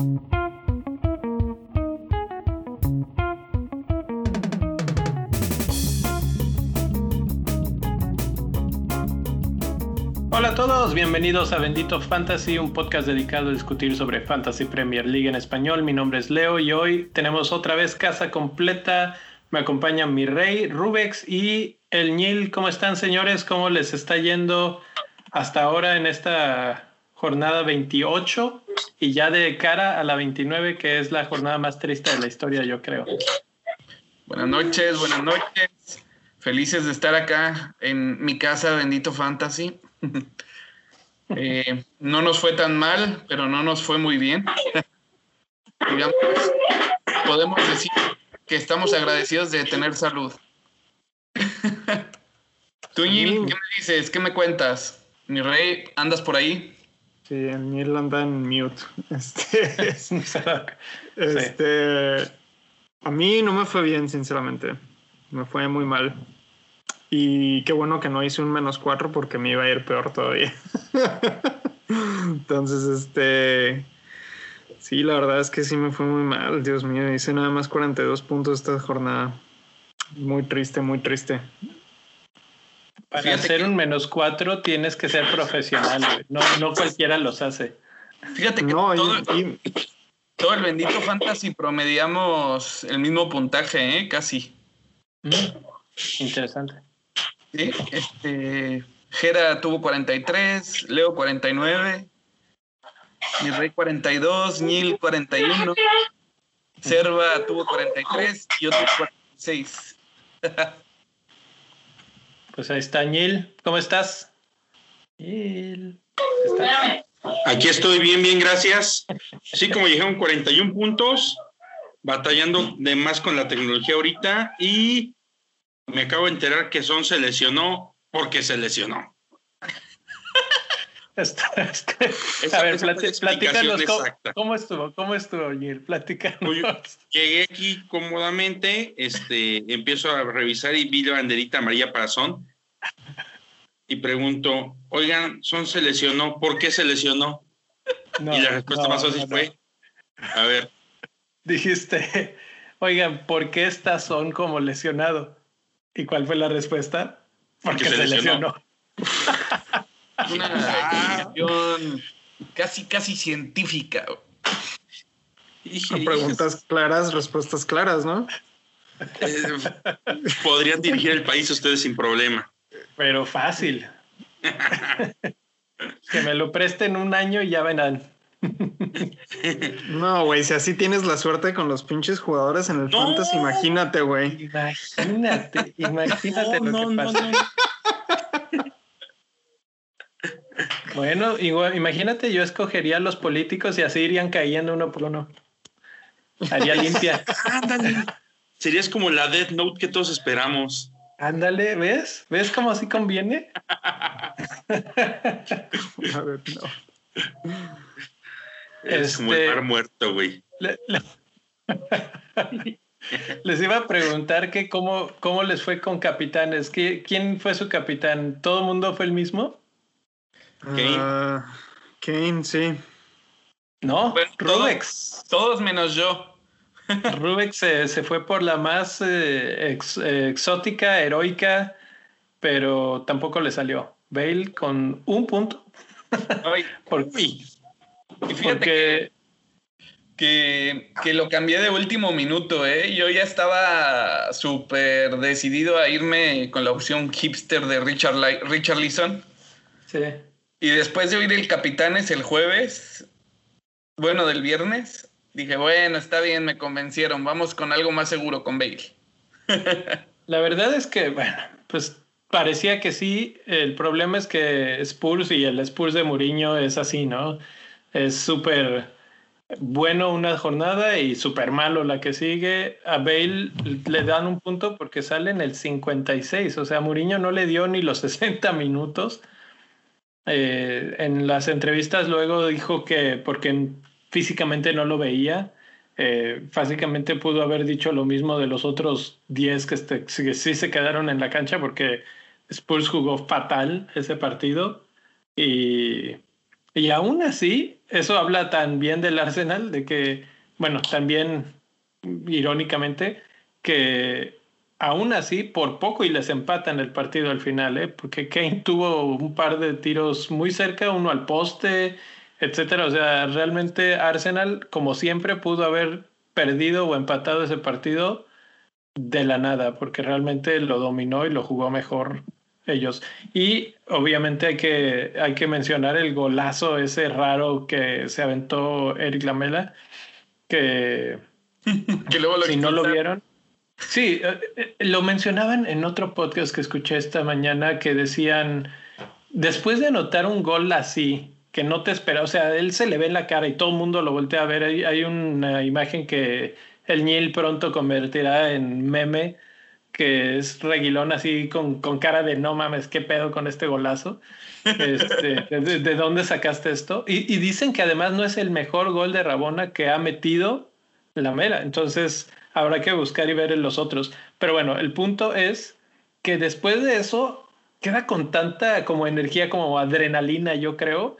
Hola a todos, bienvenidos a Bendito Fantasy, un podcast dedicado a discutir sobre Fantasy Premier League en español. Mi nombre es Leo y hoy tenemos otra vez casa completa. Me acompaña mi rey Rubex y el Nil. ¿Cómo están señores? ¿Cómo les está yendo hasta ahora en esta jornada 28 y ya de cara a la 29 que es la jornada más triste de la historia yo creo? Buenas noches, buenas noches. Felices de estar acá en mi casa Bendito Fantasy. Eh, no nos fue tan mal, pero no nos fue muy bien. Digamos, podemos decir que estamos agradecidos de tener salud. Tú, Nil, ¿qué me dices? ¿Qué me cuentas? Mi rey, ¿andas por ahí? Sí, el Nil anda en mute. Este, este, a mí no me fue bien, sinceramente. Me fue muy mal. Y qué bueno que no hice un menos cuatro porque me iba a ir peor todavía. Entonces, este. Sí, la verdad es que sí me fue muy mal. Dios mío, hice nada más 42 puntos esta jornada. Muy triste, muy triste. Para hacer un menos cuatro tienes que ser profesional. No, no cualquiera los hace. Fíjate que no, todo, todo, el bendito fantasy promediamos el mismo puntaje, ¿eh? Casi. Mm, interesante. Sí, este, Jera tuvo 43, Leo 49, mi rey 42, Nil 41, Serva tuvo 43 y otro 46. pues ahí está Nil, ¿cómo estás? Aquí estoy bien, bien, gracias. Sí, como dijeron, 41 puntos, batallando de más con la tecnología ahorita y me acabo de enterar que Son se lesionó porque se lesionó. A ver, platícanos cómo, estuvo, cómo estuvo, Gil, platícanos. Pues llegué aquí cómodamente, este, empiezo a revisar y vi la banderita amarilla para Son y pregunto, oigan, Son se lesionó, ¿por qué se lesionó? y la respuesta más fácil fue, a ver. Dijiste, oigan, ¿por qué está Son como lesionado? ¿Y cuál fue la respuesta? Porque, se, lesionó. Una casi, casi científica. Preguntas claras, respuestas claras, ¿no? Eh, podrían dirigir el país ustedes sin problema. Pero fácil. que me lo presten un año y ya verán. No, güey, si así tienes la suerte con los pinches jugadores en el Fantasy, imagínate, güey. Imagínate, imagínate lo que pasa. Bueno, igual, imagínate, yo escogería a los políticos y así irían cayendo uno por uno. Haría limpia. Ándale. Serías como la Death Note que todos esperamos. Ándale, ¿ves? ¿Ves cómo así conviene? a ver, no. Es como el mar este, muerto, güey. les iba a preguntar que cómo, cómo les fue con capitanes. ¿Quién fue su capitán? ¿Todo el mundo fue el mismo? Kane. Ah, Kane, sí. No, Rubex. Todos, menos yo. Rubex se, fue por la más eh, exótica, heroica, pero tampoco le salió. Bale con un punto. Ay, por, y fíjate que, que, lo cambié de último minuto, ¿eh? Yo ya estaba súper decidido a irme con la opción hipster de Richard, Richard Leeson. Sí. Y después de oír el Capitanes el jueves, bueno, del viernes, dije, bueno, está bien, me convencieron, vamos con algo más seguro con Bale. la verdad es que, bueno, pues parecía que sí. El problema es que Spurs y el Spurs de Mourinho es así, ¿no? es súper bueno una jornada y súper malo la que sigue. A Bale le dan un punto porque sale en el 56, o sea, Mourinho no le dio ni los 60 minutos. Eh, en las entrevistas luego dijo que porque físicamente no lo veía, eh, básicamente pudo haber dicho lo mismo de los otros 10 que, este, sí se quedaron en la cancha porque Spurs jugó fatal ese partido y Y aún así, eso habla también del Arsenal, de que, bueno, también irónicamente, que aún así, por poco y les empatan el partido al final, ¿eh? porque Kane tuvo un par de tiros muy cerca, uno al poste, etcétera. O sea, realmente Arsenal, como siempre, pudo haber perdido o empatado ese partido de la nada, porque realmente lo dominó y lo jugó mejor ellos. Y obviamente hay que, hay que mencionar el golazo ese raro que se aventó Eric Lamela, que, que luego si no lo vieron. Sí, eh, eh, lo mencionaban en otro podcast que escuché esta mañana que decían, después de anotar un gol así, que no te espera, o sea, él se le ve en la cara y todo el mundo lo voltea a ver, hay, hay una imagen que el Nil pronto convertirá en meme, que es reguilón así con, con cara de no mames, qué pedo con este golazo. Este, de, dónde sacaste esto? Y, y, dicen que además no es el mejor gol de Rabona que ha metido la mera. Entonces habrá que buscar y ver en los otros. Pero bueno, el punto es que después de eso queda con tanta como energía, como adrenalina, yo creo,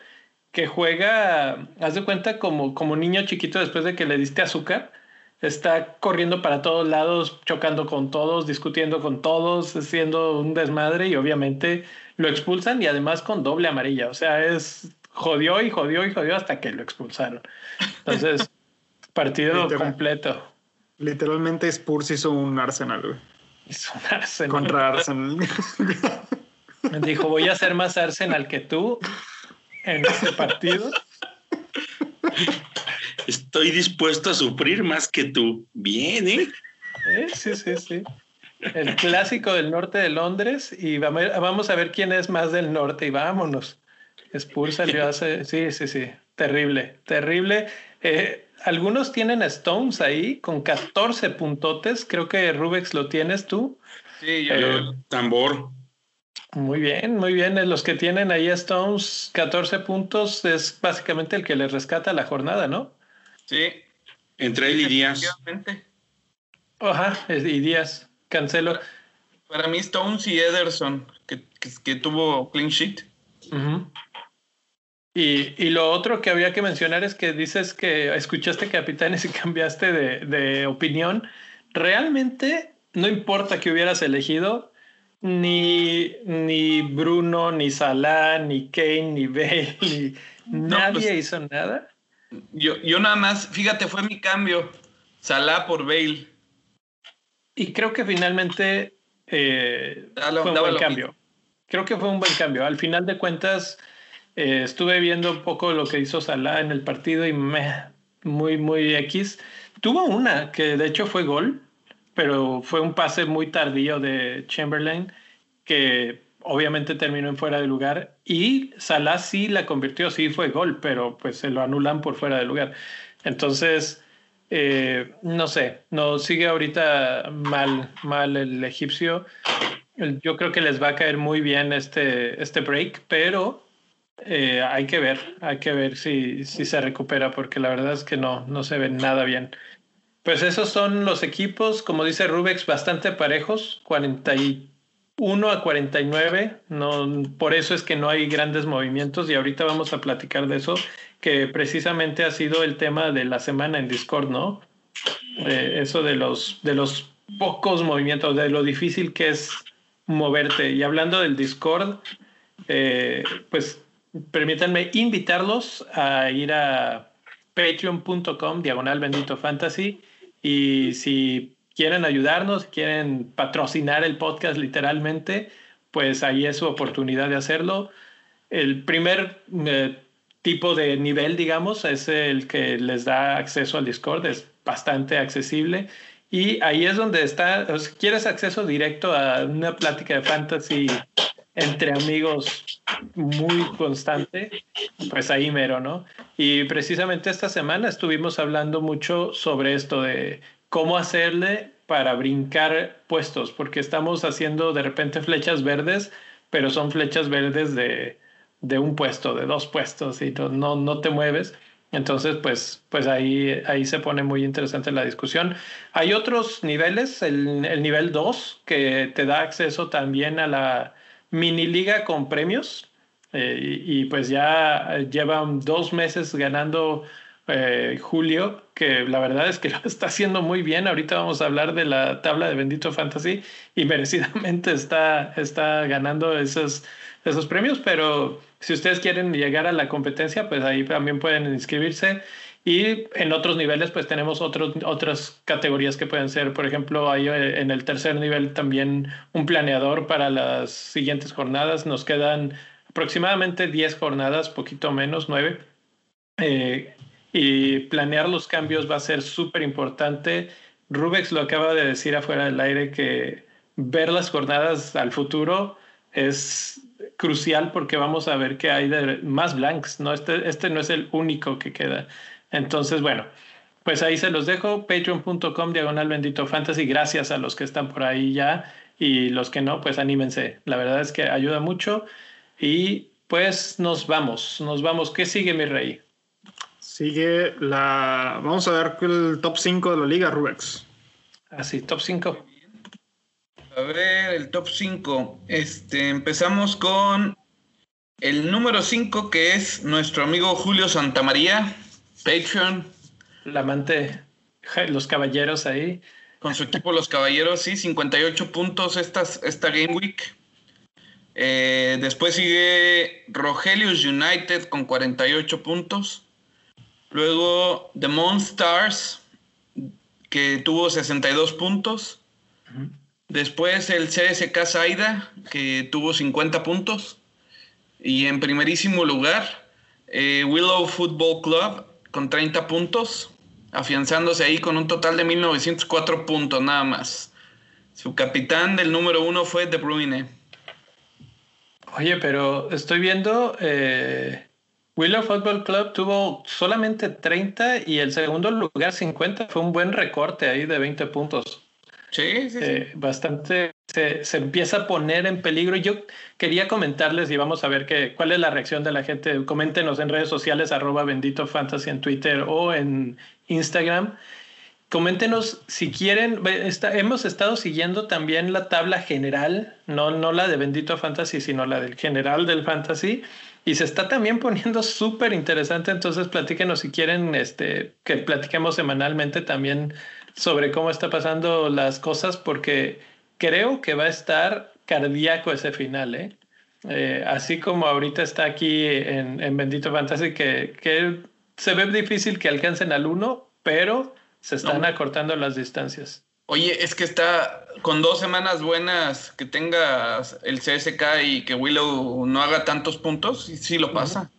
que juega, haz de cuenta, como, como niño chiquito después de que le diste azúcar está corriendo para todos lados, chocando con todos, discutiendo con todos, haciendo un desmadre y obviamente lo expulsan y además con doble amarilla. O sea, es jodió y jodió y jodió hasta que lo expulsaron. Entonces, partido completo. Literalmente Spurs hizo un Arsenal, güey. Hizo un Arsenal. Contra Arsenal. Dijo, voy a ser más Arsenal que tú en este partido. Estoy dispuesto a sufrir más que tú. Bien, ¿eh? Sí, sí, sí. El clásico del norte de Londres y vamos a ver quién es más del norte y vámonos. Spurs salió hace... Sí, sí, sí. Terrible, terrible. Eh, algunos tienen Stones ahí con 14 puntotes. Creo que Rubex lo tienes tú. Sí, yo. Eh, tambor. Muy bien, muy bien. Los que tienen ahí Stones 14 puntos es básicamente el que les rescata la jornada, ¿no? Sí. Entre él y Díaz. Ajá, y Díaz. Cancelo. Para mí, Stones y Ederson, que, que, tuvo clean sheet. Y, y, lo otro que había que mencionar es que dices que escuchaste capitanes y cambiaste de, de opinión. Realmente no importa que hubieras elegido, ni, ni Bruno, ni Salah, ni Kane, ni Bale, ni nadie pues hizo nada. Yo, yo nada más, fíjate, fue mi cambio. Salah por Bale. Y creo que finalmente eh, fue un buen cambio. Creo que fue un buen cambio. Al final de cuentas, eh, estuve viendo un poco lo que hizo Salah en el partido y me, muy, muy X. Tuvo una que de hecho fue gol, pero fue un pase muy tardío de Chamberlain que obviamente terminó en fuera de lugar y Salah sí la convirtió, sí fue gol, pero pues se lo anulan por fuera de lugar. Entonces, eh, no sé, no sigue ahorita mal, mal el egipcio. Yo creo que les va a caer muy bien este, este break, pero eh, hay que ver, hay que ver si, si se recupera, porque la verdad es que no, no se ve nada bien. Pues esos son los equipos, como dice Rubex, bastante parejos, 40 1 a 49, no, por eso es que no hay grandes movimientos y ahorita vamos a platicar de eso, que precisamente ha sido el tema de la semana en Discord, ¿no? Eh, eso de los, de los pocos movimientos, de lo difícil que es moverte. Y hablando del Discord, eh, pues permítanme invitarlos a ir a patreon.com diagonal bendito fantasy y si quieren ayudarnos, quieren patrocinar el podcast literalmente, pues ahí es su oportunidad de hacerlo. El primer eh, tipo de nivel, digamos, es el que les da acceso al Discord, es bastante accesible. Y ahí es donde está, si quieres acceso directo a una plática de fantasy entre amigos muy constante, pues ahí mero, ¿no? Y precisamente esta semana estuvimos hablando mucho sobre esto de cómo hacerle para brincar puestos, porque estamos haciendo de repente flechas verdes, pero son flechas verdes de, de un puesto, de dos puestos, y no, no te mueves. Entonces, pues, pues ahí, ahí se pone muy interesante la discusión. Hay otros niveles, el, el nivel 2, que te da acceso también a la mini liga con premios, Eh, y, pues ya llevan dos meses ganando eh, Julio, que la verdad es que lo está haciendo muy bien. Ahorita vamos a hablar de la tabla de Bendito Fantasy y merecidamente está, está ganando esos, esos premios, pero si ustedes quieren llegar a la competencia, pues ahí también pueden inscribirse. Y en otros niveles, pues tenemos otros, otras categorías que pueden ser, por ejemplo, hay eh, en el tercer nivel también un planeador para las siguientes jornadas. Nos quedan aproximadamente 10 jornadas, poquito menos, 9. Eh, y planear los cambios va a ser súper importante. Rubex lo acaba de decir afuera del aire que ver las jornadas al futuro es crucial porque vamos a ver que hay de más blanks, ¿no? Este, este no es el único que queda. Entonces, bueno, pues ahí se los dejo, patreon.com diagonal bendito fantasy, gracias a los que están por ahí ya y los que no, pues anímense. La verdad es que ayuda mucho y pues nos vamos, nos vamos. ¿Qué sigue mi rey? Sigue la, vamos a ver el top 5 de la liga, Rubex. Así, ah, top 5. A ver, el top 5. Este, empezamos con el número 5, que es nuestro amigo Julio Santamaría. Patreon. La amante, los caballeros ahí. Con su equipo Los Caballeros, sí, 58 puntos esta, esta Game Week. Eh, después sigue Rogelius United con 48 puntos. Luego The Monstars, que tuvo 62 puntos. Después el CSK Saida, que tuvo 50 puntos. Y en primerísimo lugar, eh, Willow Football Club, con 30 puntos, afianzándose ahí con un total de 1904 puntos nada más. Su capitán del número uno fue De Bruyne. Oye, pero estoy viendo, eh, Willow Football Club tuvo solamente 30 y el segundo lugar 50 fue un buen recorte ahí de 20 puntos. Sí, sí, eh, Bastante se, empieza a poner en peligro. Yo quería comentarles y vamos a ver qué cuál es la reacción de la gente. Coméntenos en redes sociales, arroba bendito fantasy en Twitter o en Instagram. Coméntenos si quieren. hemos estado siguiendo también la tabla general, no, no la de Bendito Fantasy, sino la del general del Fantasy. Y se está también poniendo súper interesante. Entonces, platíquenos si quieren este, que platiquemos semanalmente también sobre cómo está pasando las cosas, porque creo que va a estar cardíaco ese final, ¿eh? eh así como ahorita está aquí en, Bendito Fantasy, que, que, se ve difícil que alcancen al uno, pero se están acortando las distancias. Oye, es que está con dos semanas buenas que tengas el CSK y que Willow no haga tantos puntos, sí, sí lo pasa.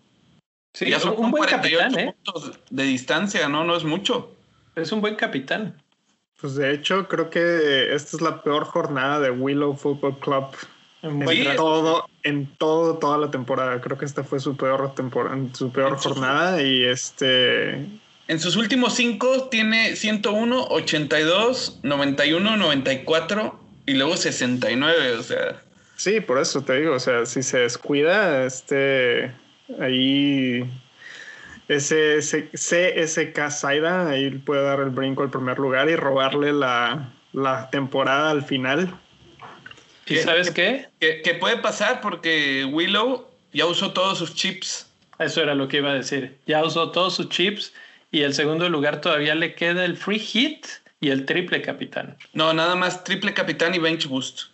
Sí, ya son un buen capitán, ¿eh? puntos de distancia, ¿no? No es mucho. Es un buen capitán. Pues de hecho, creo que esta es la peor jornada de Willow Football Club en todo, en todo, toda la temporada. Creo que esta fue su peor temporada, su peor jornada y este. En sus últimos cinco tiene 101, 82, 91, 94 y luego 69, o sea. Sí, por eso te digo, o sea, si se descuida, este, ahí ese, CSK Saida, ahí puede dar el brinco al primer lugar y robarle la, temporada al final. ¿Y sabes qué? Que, puede pasar porque Willow ya usó todos sus chips. Eso era lo que iba a decir. Ya usó todos sus chips y el segundo lugar todavía le queda el free hit y el triple capitán. No, nada más triple capitán y bench boost.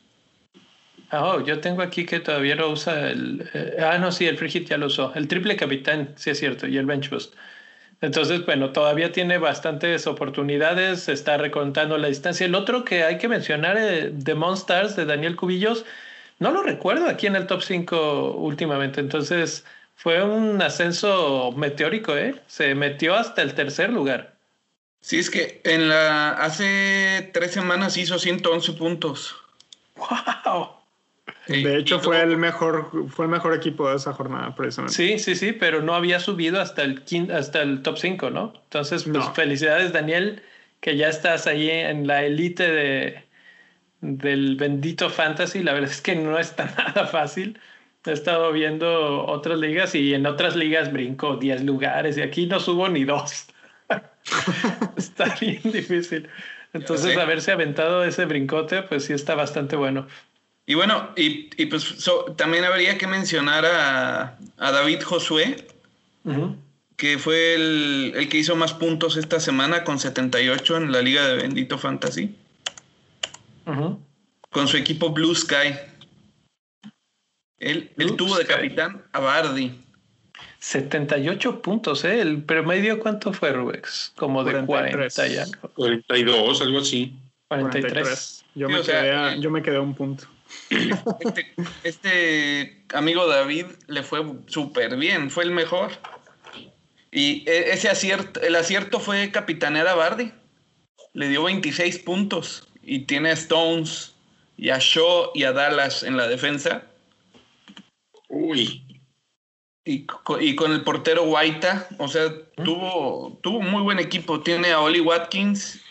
Oh, yo tengo aquí que todavía lo usa el... Eh, ah, no, sí, el free hit ya lo usó. El triple capitán, sí es cierto, y el bench boost. Entonces, bueno, todavía tiene bastantes oportunidades, se está recontando la distancia. El otro que hay que mencionar, eh, de Monsters, de Daniel Cubillos, no lo recuerdo aquí en el top 5 últimamente. Entonces, fue un ascenso meteórico, ¿eh? Se metió hasta el tercer lugar. Sí, es que en la hace tres semanas hizo 111 puntos. ¡Wow! De hecho, fue el mejor, fue el mejor equipo de esa jornada, precisamente. Sí, sí, sí, pero no había subido hasta el hasta el top 5, ¿no? Entonces, pues felicidades, Daniel, que ya estás ahí en la élite de del bendito fantasy. La verdad es que no está nada fácil. He estado viendo otras ligas y en otras ligas brinco 10 lugares y aquí no subo ni dos. está bien difícil. Entonces, haberse aventado ese brincote, pues sí está bastante bueno. Y bueno, y, pues también habría que mencionar a, David Josué, que fue el, que hizo más puntos esta semana con 78 en la Liga de Bendito Fantasy. Con su equipo Blue Sky. Él, tuvo de capitán a Bardi. 78 puntos, ¿eh? ¿El promedio cuánto fue, Rubex? Como de 40 ya. 42, algo así. 43. Yo, me quedé eh, yo me quedé a un punto. Este, este, amigo David le fue súper bien, fue el mejor. Y e, ese acierto, el acierto fue capitanear a Bardi. Le dio 26 puntos y tiene a Stones y a Shaw y a Dallas en la defensa. Uy. Y, con el portero Guaita, o sea, tuvo, tuvo muy buen equipo. Tiene a Oli Watkins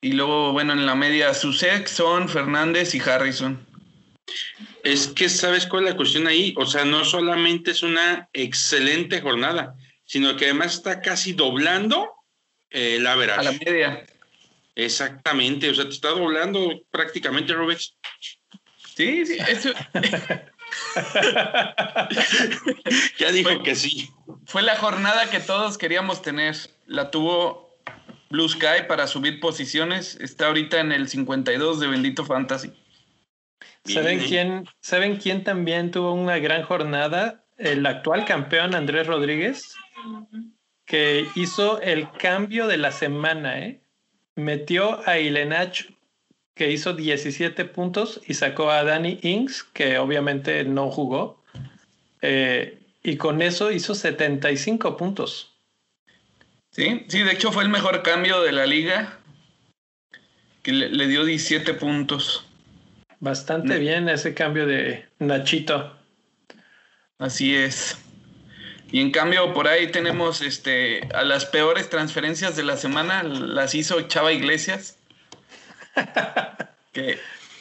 y luego, bueno, en la media, Susek, Son, Fernández y Harrison. Es que, ¿sabes cuál es la cuestión ahí? O sea, no solamente es una excelente jornada, sino que además está casi doblando eh, la A la media. Exactamente, o sea, te está doblando prácticamente, Robex. Sí, sí, eso. ya dijo que sí. Fue la jornada que todos queríamos tener. La tuvo Blue Sky para subir posiciones. Está ahorita en el 52 de Bendito Fantasy. ¿Saben quién, ¿Saben quién también tuvo una gran jornada? El actual campeón Andrés Rodríguez, que hizo el cambio de la semana, ¿eh? Metió a Ilenach, que hizo 17 puntos, y sacó a Danny Inks, que obviamente no jugó. Eh, y con eso hizo 75 puntos. Sí, sí, de hecho fue el mejor cambio de la liga, que le, dio 17 puntos. Bastante bien ese cambio de Nachito. Así es. Y en cambio por ahí tenemos este a las peores transferencias de la semana las hizo Chava Iglesias. que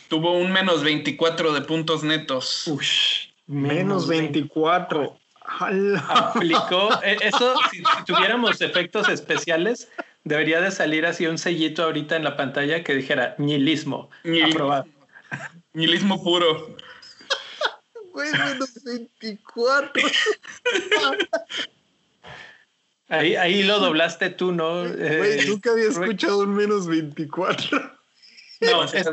tuvo un menos 24 de puntos netos. Ush, menos 24. Aplicó e, eso, si, tuviéramos efectos especiales, debería de salir así un sellito ahorita en la pantalla que dijera nihilismo. Aprobado. Nihilismo puro. Güey, menos 24. Ahí, ahí lo doblaste tú, ¿no? Güey, eh, nunca había escuchado un menos 24. No, es,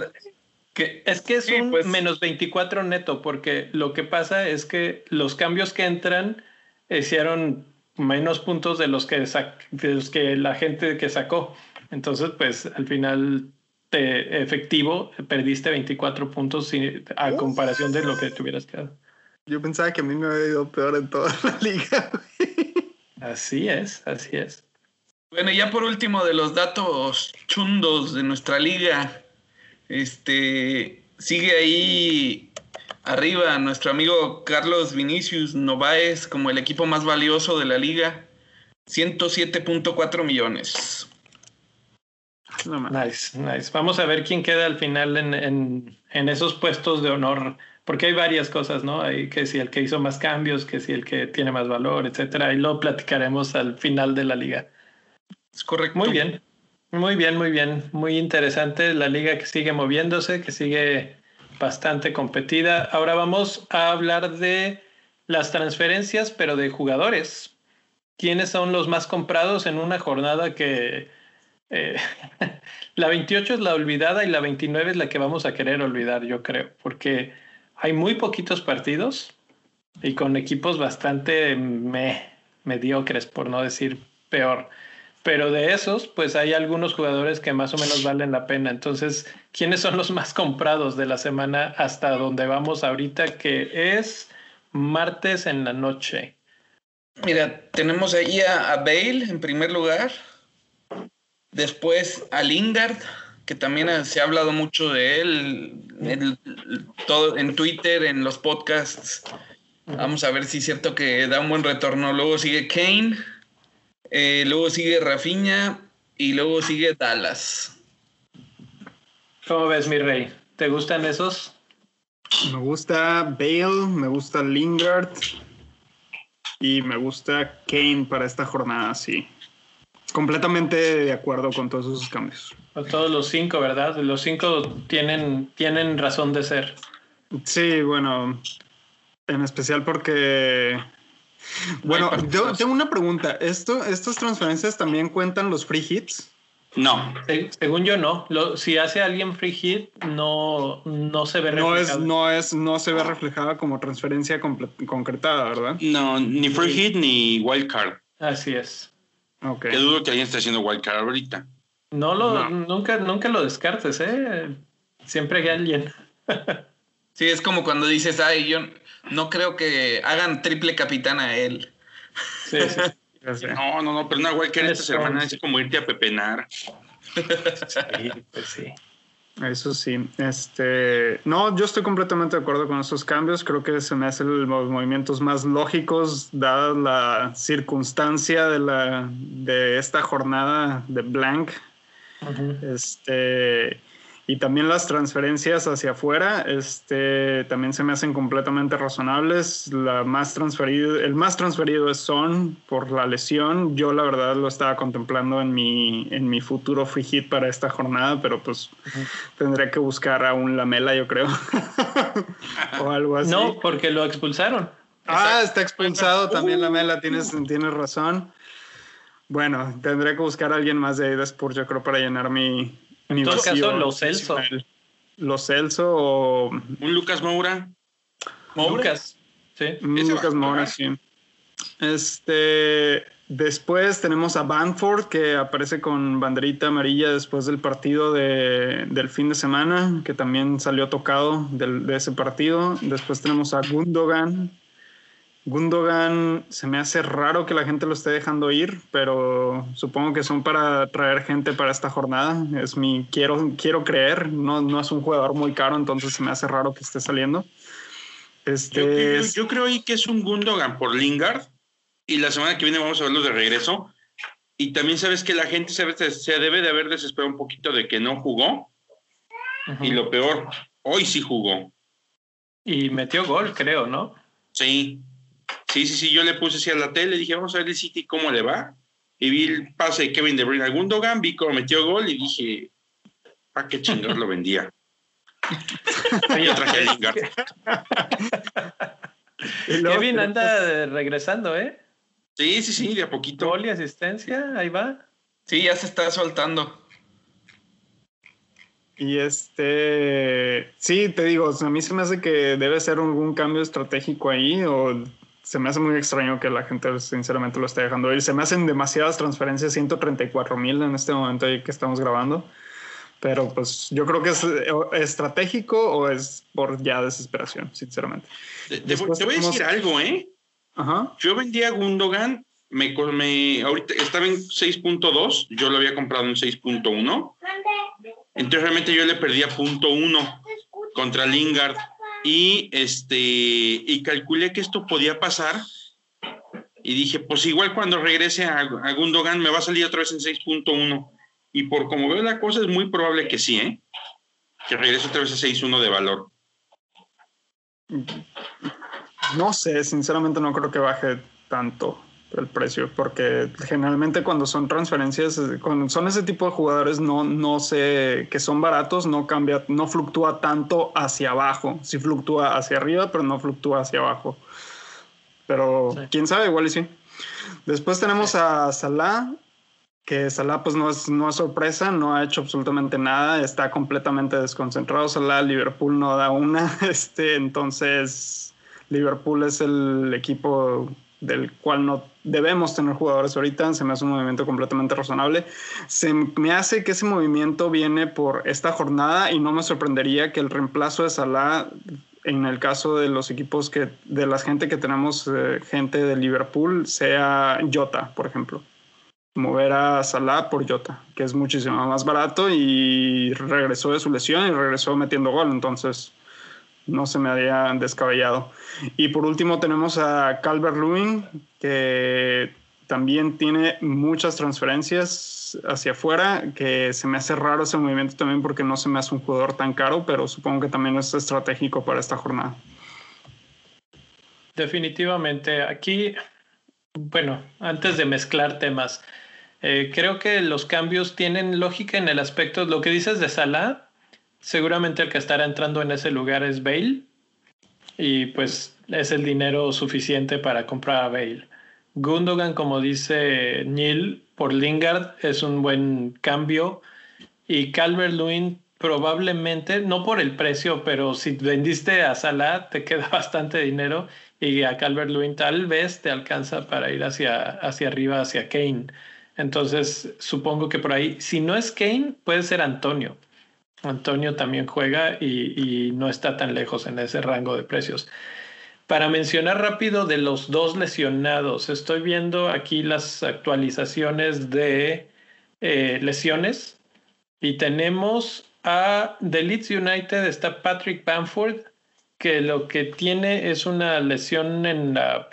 que, es que es un pues. menos 24 neto, porque lo que pasa es que los cambios que entran hicieron menos puntos de los que, de los que la gente que sacó. Entonces, pues al final te, efectivo perdiste 24 puntos a comparación de lo que te hubieras quedado. Yo pensaba que a mí me había ido peor en toda la liga. así es, así es. Bueno, ya por último de los datos chundos de nuestra liga, este, sigue ahí arriba nuestro amigo Carlos Vinicius Novaes como el equipo más valioso de la liga. 107.4 millones. Nice, nice. Vamos a ver quién queda al final en, en, esos puestos de honor, porque hay varias cosas, ¿no? Hay que si el que hizo más cambios, que si el que tiene más valor, etcétera. Y lo platicaremos al final de la liga. Es correcto. Muy bien. Muy bien, muy bien. Muy interesante la liga que sigue moviéndose, que sigue bastante competida. Ahora vamos a hablar de las transferencias, pero de jugadores. ¿Quiénes son los más comprados en una jornada que eh, la 28 es la olvidada y la 29 es la que vamos a querer olvidar, yo creo, porque hay muy poquitos partidos y con equipos bastante mediocres, por no decir peor. Pero de esos, pues hay algunos jugadores que más o menos valen la pena. Entonces, ¿quiénes son los más comprados de la semana hasta donde vamos ahorita, que es martes en la noche? Mira, tenemos ahí a, Bale en primer lugar. Después a Lingard, que también se ha hablado mucho de él en, todo, en Twitter, en los podcasts. Vamos a ver si es cierto que da un buen retorno. Luego sigue Kane eh, luego sigue Rafinha y luego sigue Dallas. ¿Cómo ves, mi rey? ¿Te gustan esos? Me gusta Bale, me gusta Lingard y me gusta Kane para esta jornada, sí. completamente de acuerdo con todos esos cambios. todos los cinco, ¿verdad? Los cinco tienen, tienen razón de ser. Sí, bueno, en especial porque... Bueno, yo tengo una pregunta. ¿Esto, ¿Estas transferencias también cuentan los free hits? No. según yo, no. si hace alguien free hit, no, no se ve no Es, no, es, no se ve reflejada como transferencia concretada, ¿verdad? No, ni free hit ni wildcard. Así es. Okay. Que dudo que alguien esté haciendo wildcard ahorita. No lo, Nunca, nunca lo descartes, ¿eh? Siempre hay alguien. sí, es como cuando dices, ay, yo no creo que hagan triple capitán a él. Sí, sí. No, no, no, pero una wildcard esta semana es como irte a pepenar. sí, pues sí. Eso sí, este, no, yo estoy completamente de acuerdo con esos cambios. Creo que se me hacen los movimientos más lógicos, dada la circunstancia de la de esta jornada de blank. Este, y también las transferencias hacia afuera, este, también se me hacen completamente razonables. La más transferido, el más transferido es Son por la lesión. Yo la verdad lo estaba contemplando en mi, en mi futuro free hit para esta jornada, pero pues tendré que buscar a un Lamela, yo creo. o algo así. No, porque lo expulsaron. Ah, está expulsado también Lamela, tienes, tienes razón. Bueno, tendré que buscar a alguien más de ahí después, yo creo, para llenar mi, en todo caso, los Celso. Los Celso o. Un Lucas Moura. Lucas. Sí. Lucas Moura, sí. Este. Después tenemos a Banford que aparece con banderita amarilla después del partido de, del fin de semana, que también salió tocado de ese partido. Después tenemos a Gundogan, Gundogan se me hace raro que la gente lo esté dejando ir, pero supongo que son para traer gente para esta jornada. Es mi quiero, quiero creer, no, no es un jugador muy caro, entonces se me hace raro que esté saliendo. Este yo, creo ahí que es un Gundogan por Lingard y la semana que viene vamos a verlo de regreso. Y también sabes que la gente se, se debe de haber desesperado un poquito de que no jugó. Y lo peor, hoy sí jugó. Y metió gol, creo, ¿no? Sí, Sí, sí, sí, yo le puse así a la tele, dije, vamos a ver el City cómo le va. Y vi el pase de Kevin De Bruyne a Gundogan, vi cómo metió gol y dije, ¿para qué chingados lo vendía? yo traje a Lingard. Kevin anda regresando, ¿eh? Sí, sí, sí, de a poquito. Gol y asistencia, ahí va. Sí, ya se está soltando. Y este, sí, te digo, a mí se me hace que debe ser algún cambio estratégico ahí o se me hace muy extraño que la gente sinceramente lo esté dejando ir. Se me hacen demasiadas transferencias, 134 mil en este momento que estamos grabando. Pero pues yo creo que es estratégico o es por ya desesperación, sinceramente. te voy a decir algo, ¿eh? Ajá. Yo vendía Gundogan, me, me, ahorita estaba en 6.2, yo lo había comprado en 6.1 entonces realmente yo le perdía punto uno contra Lingard y este y calculé que esto podía pasar y dije, pues igual cuando regrese a, Gundogan me va a salir otra vez en 6.1 y por como veo la cosa es muy probable que sí, ¿eh? Que regrese otra vez a 6.1 de valor. No sé, sinceramente no creo que baje tanto el precio, porque generalmente cuando son transferencias, cuando son ese tipo de jugadores, no, no sé, que son baratos, no cambia, no fluctúa tanto hacia abajo, sí fluctúa hacia arriba, pero no fluctúa hacia abajo. Pero quién sabe, igual y sí. Después tenemos a Salah, que Salah pues no es, no es sorpresa, no ha hecho absolutamente nada, está completamente desconcentrado. Salah, Liverpool no da una, este, entonces Liverpool es el equipo del cual no debemos tener jugadores ahorita, se me hace un movimiento completamente razonable. Se me hace que ese movimiento viene por esta jornada y no me sorprendería que el reemplazo de Salah en el caso de los equipos que de la gente que tenemos eh, gente de Liverpool sea Jota, por ejemplo. Mover a Salah por Jota, que es muchísimo más barato y regresó de su lesión y regresó metiendo gol, entonces no se me había descabellado. Y por último tenemos a Calvert Lewin, que también tiene muchas transferencias hacia afuera, que se me hace raro ese movimiento también porque no se me hace un jugador tan caro, pero supongo que también es estratégico para esta jornada. Definitivamente, aquí, bueno, antes de mezclar temas, Eh, creo que los cambios tienen lógica en el aspecto, lo que dices de Salah, seguramente el que estará entrando en ese lugar es Bale y pues es el dinero suficiente para comprar a Bale. Gundogan, como dice Neil, por Lingard es un buen cambio y Calvert-Lewin probablemente, no por el precio, pero si vendiste a Salah te queda bastante dinero y a Calvert-Lewin tal vez te alcanza para ir hacia, hacia arriba, hacia Kane. Entonces, supongo que por ahí, si no es Kane, puede ser Antonio. Antonio también juega y, no está tan lejos en ese rango de precios. Para mencionar rápido de los dos lesionados, estoy viendo aquí las actualizaciones de eh, lesiones y tenemos a The Leeds United, está Patrick Bamford, que lo que tiene es una lesión en la,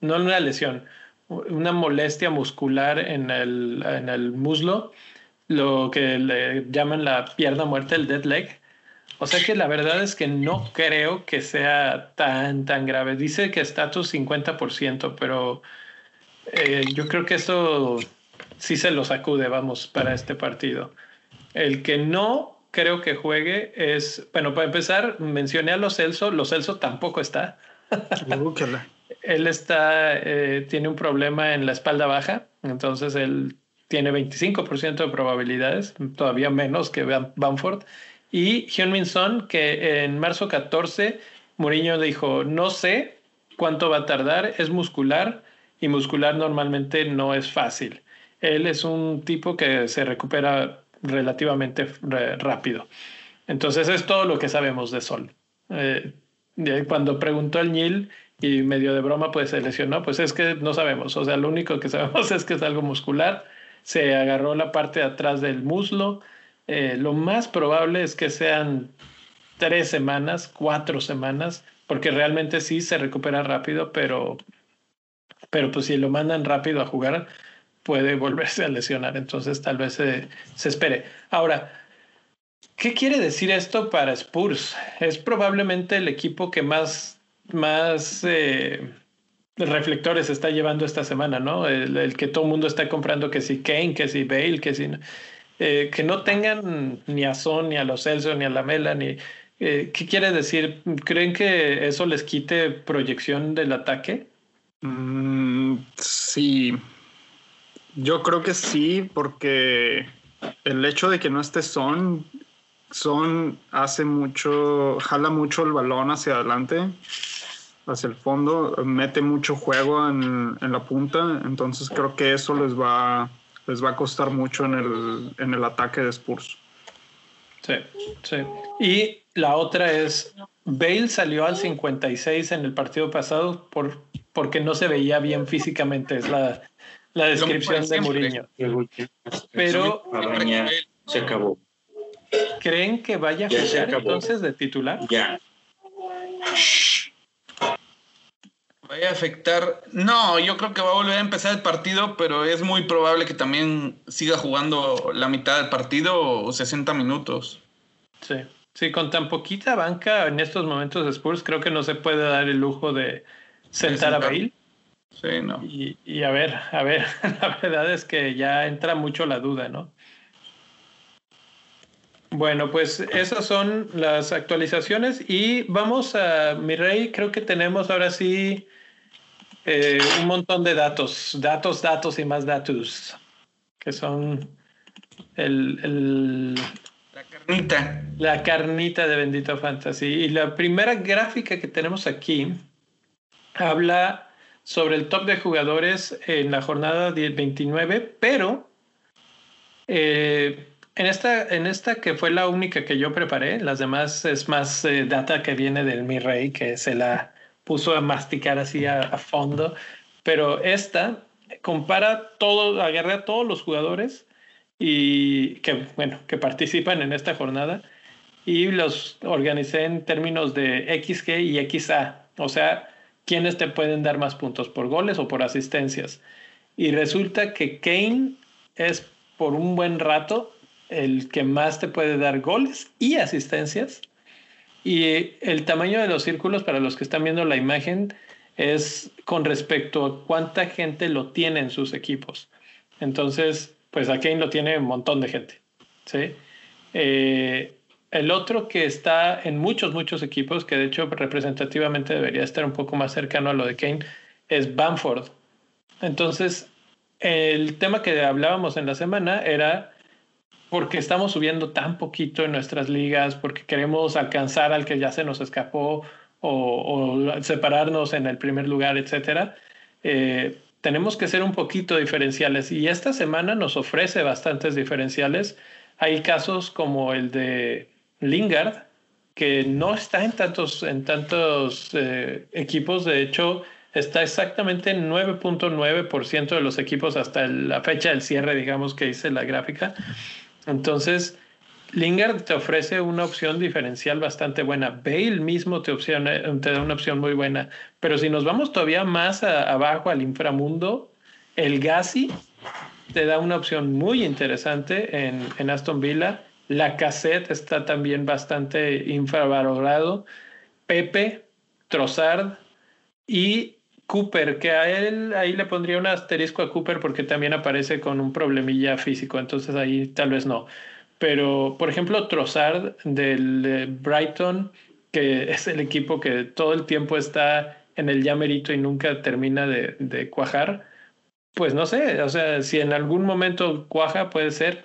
no una lesión, una molestia muscular en el, en el muslo, lo que le llaman la pierna muerta, el dead leg. O sea que la verdad es que no creo que sea tan, tan grave. Dice que estatus 50%, pero eh, yo creo que eso sí se lo sacude, vamos, para este partido. El que no creo que juegue es, bueno, para empezar, mencioné a los Celso, los Celso tampoco está. él está, eh, tiene un problema en la espalda baja, entonces él tiene 25% de probabilidades, todavía menos que Bamford. Y Hyun-Min Son, que en marzo 14, Mourinho dijo, no sé cuánto va a tardar, es muscular y muscular normalmente no es fácil. Él es un tipo que se recupera relativamente rápido. Entonces es todo lo que sabemos de Sol. Eh, cuando preguntó el Nil y medio de broma, pues se lesionó, pues es que no sabemos. O sea, lo único que sabemos es que es algo muscular. Se agarró la parte de atrás del muslo. Eh, lo más probable es que sean tres semanas, cuatro semanas, porque realmente sí se recupera rápido, pero, pero pues si lo mandan rápido a jugar, puede volverse a lesionar. Entonces tal vez se, espere. Ahora, ¿Qué quiere decir esto para Spurs? Es probablemente el equipo que más, más eh, reflectores está llevando esta semana, ¿no? El, que todo el mundo está comprando, que si Kane, que si Bale, que si... Eh, que no tengan ni a Son, ni a los Celso, ni a la Mela, ni... Eh, ¿Qué quiere decir? ¿Creen que eso les quite proyección del ataque? Mm, sí, yo creo que sí, porque el hecho de que no esté Son son, hace mucho, jala mucho el balón hacia adelante, hacia el fondo, mete mucho juego en, en, la punta, entonces creo que eso les va, les va a costar mucho en el, en el ataque de Spurs. Sí, sí. Y la otra es, Bale salió al 56 en el partido pasado por, porque no se veía bien físicamente, es la, la descripción de Mourinho. Pero se acabó. ¿Creen que vaya a jugar entonces de titular? Ya. Vaya a afectar. No, yo creo que va a volver a empezar el partido, pero es muy probable que también siga jugando la mitad del partido o 60 minutos. Sí, sí, con tan poquita banca en estos momentos de Spurs, creo que no se puede dar el lujo de sentar a Bale. Sí, no. Y, y a ver, a ver, la verdad es que ya entra mucho la duda, ¿no? Bueno, pues esas son las actualizaciones y vamos a, mi rey, creo que tenemos ahora sí eh, un montón de datos, datos, datos y más datos, que son el, la carnita. La carnita de Bendito Fantasy. Y la primera gráfica que tenemos aquí habla sobre el top de jugadores en la jornada 29, pero... Eh, en esta, en esta que fue la única que yo preparé, las demás es más eh, data que viene del Mi Rey, que se la puso a masticar así a, fondo. Pero esta compara todo, agarré a todos los jugadores y que, bueno, que participan en esta jornada y los organicé en términos de XG y XA. O sea, quiénes te pueden dar más puntos por goles o por asistencias. Y resulta que Kane es por un buen rato el que más te puede dar goles y asistencias. Y el tamaño de los círculos, para los que están viendo la imagen, es con respecto a cuánta gente lo tiene en sus equipos. Entonces, pues a Kane lo tiene un montón de gente. ¿sí? Eh, el otro que está en muchos, muchos equipos, que de hecho representativamente debería estar un poco más cercano a lo de Kane, es Bamford. Entonces, el tema que hablábamos en la semana era porque estamos subiendo tan poquito en nuestras ligas, porque queremos alcanzar al que ya se nos escapó o, separarnos en el primer lugar, etcétera. Eh, tenemos que ser un poquito diferenciales y esta semana nos ofrece bastantes diferenciales. Hay casos como el de Lingard, que no está en tantos, en tantos eh, equipos, de hecho está exactamente en 9.9% de los equipos hasta la fecha del cierre, digamos que hice la gráfica. Entonces, Lingard te ofrece una opción diferencial bastante buena. Bale mismo te, da una opción muy buena. Pero si nos vamos todavía más abajo al inframundo, el Gassi te da una opción muy interesante en, en Aston Villa. La cassette está también bastante infravalorado. Pepe, Trossard y Cooper, que a él ahí le pondría un asterisco a Cooper porque también aparece con un problemilla físico, entonces ahí tal vez no. Pero, por ejemplo, Trossard del Brighton, que es el equipo que todo el tiempo está en el llamerito y nunca termina de, de cuajar, pues no sé, o sea, si en algún momento cuaja puede ser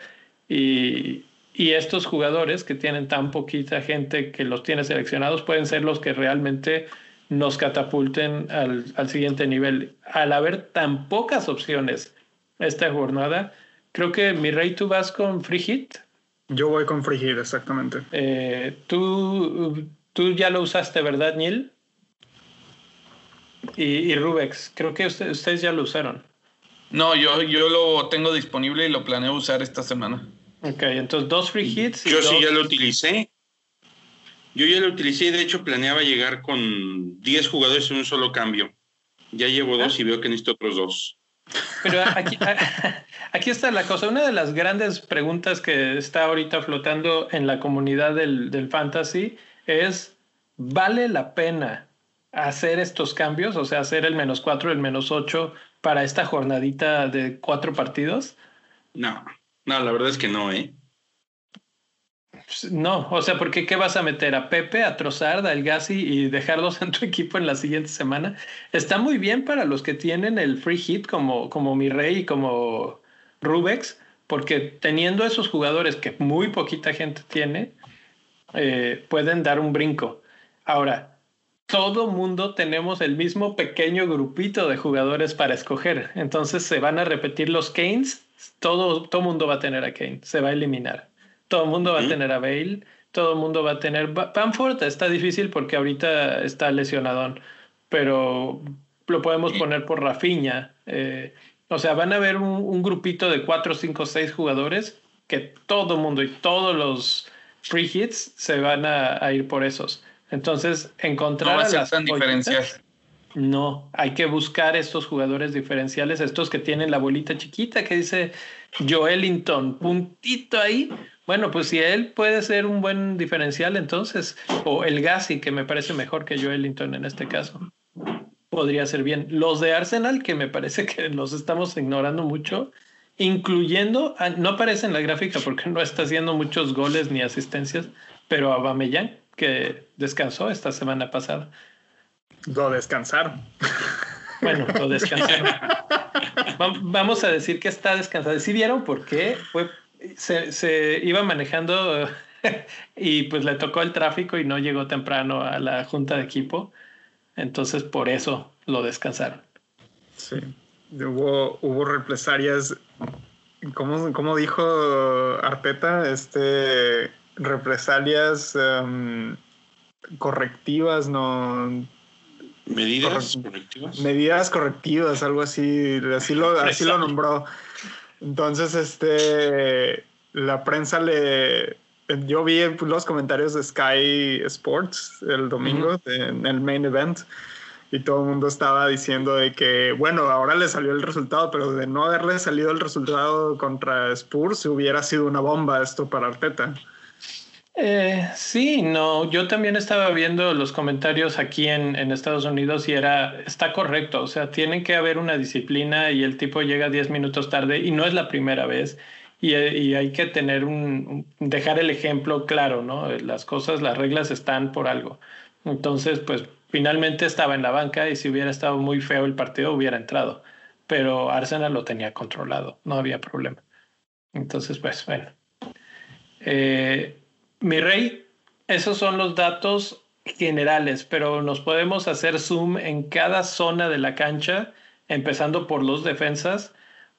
y, y estos jugadores que tienen tan poquita gente que los tiene seleccionados pueden ser los que realmente nos catapulten al, al, siguiente nivel. Al haber tan pocas opciones esta jornada, creo que mi rey, tú vas con free hit. Yo voy con free hit, exactamente. Eh, tú, tú ya lo usaste, ¿verdad, Neil? Y, y Rubex, creo que ustedes ya lo usaron. No, yo, yo lo tengo disponible y lo planeo usar esta semana. Ok, entonces dos free hits. yo sí ya lo utilicé. Yo ya lo utilicé y de hecho planeaba llegar con 10 jugadores en un solo cambio. Ya llevo dos y veo que necesito otros dos. Pero aquí, aquí está la cosa. Una de las grandes preguntas que está ahorita flotando en la comunidad del, del fantasy es, ¿vale la pena hacer estos cambios? O sea, hacer el menos 4, el menos 8 para esta jornadita de cuatro partidos? No, no, la verdad es que no, ¿eh? No, o sea, porque ¿qué vas a meter? ¿A Pepe, a Trozard, a El Gassi y dejarlos en tu equipo en la siguiente semana? Está muy bien para los que tienen el free hit como, como mi rey y como Rubex, porque teniendo esos jugadores que muy poquita gente tiene, eh, pueden dar un brinco. Ahora, todo mundo tenemos el mismo pequeño grupito de jugadores para escoger. Entonces se van a repetir los Kanes. Todo, todo mundo va a tener a Kane. Se va a eliminar. Todo el mundo va a tener a Bale, todo el mundo va a tener... Bamford está difícil porque ahorita está lesionadón, pero lo podemos poner por Rafiña. Eh, o sea, van a haber un, grupito de cuatro, cinco, seis jugadores que todo el mundo y todos los free hits se van a, ir por esos. Entonces, encontrar no a, tan diferencial. No, hay que buscar estos jugadores diferenciales, estos que tienen la bolita chiquita que dice Joelinton, puntito ahí, bueno, pues si él puede ser un buen diferencial, entonces, o el Gassi, que me parece mejor que Joe Ellington en este caso, podría ser bien. Los de Arsenal, que me parece que los estamos ignorando mucho, incluyendo, no aparece en la gráfica porque no está haciendo muchos goles ni asistencias, pero a Bameyang, que descansó esta semana pasada. Lo descansaron. Bueno, lo descansaron. Vamos a decir que está descansado. ¿Sí vieron por qué? Fue se, iba manejando y pues le tocó el tráfico y no llegó temprano a la junta de equipo. Entonces por eso lo descansaron. Sí, hubo, hubo represalias, ¿cómo, dijo Arteta? Este, represalias em, correctivas, no... Medidas correctivas. Medidas correctivas, algo así, así lo, así lo nombró. Entonces, este, la prensa le... Yo vi los comentarios de Sky Sports el domingo en el main event y todo el mundo estaba diciendo de que, bueno, ahora le salió el resultado, pero de no haberle salido el resultado contra Spurs hubiera sido una bomba esto para Arteta. Eh, sí, no, yo también estaba viendo los comentarios aquí en, Estados Unidos y era, está correcto, o sea, tiene que haber una disciplina y el tipo llega 10 minutos tarde y no es la primera vez y, y hay que tener un, dejar el ejemplo claro, ¿no? Las cosas, las reglas están por algo. Entonces, pues finalmente estaba en la banca y si hubiera estado muy feo el partido hubiera entrado, pero Arsenal lo tenía controlado, no había problema. Entonces, pues bueno. Eh, mi rey, esos son los datos generales, pero nos podemos hacer zoom en cada zona de la cancha, empezando por los defensas,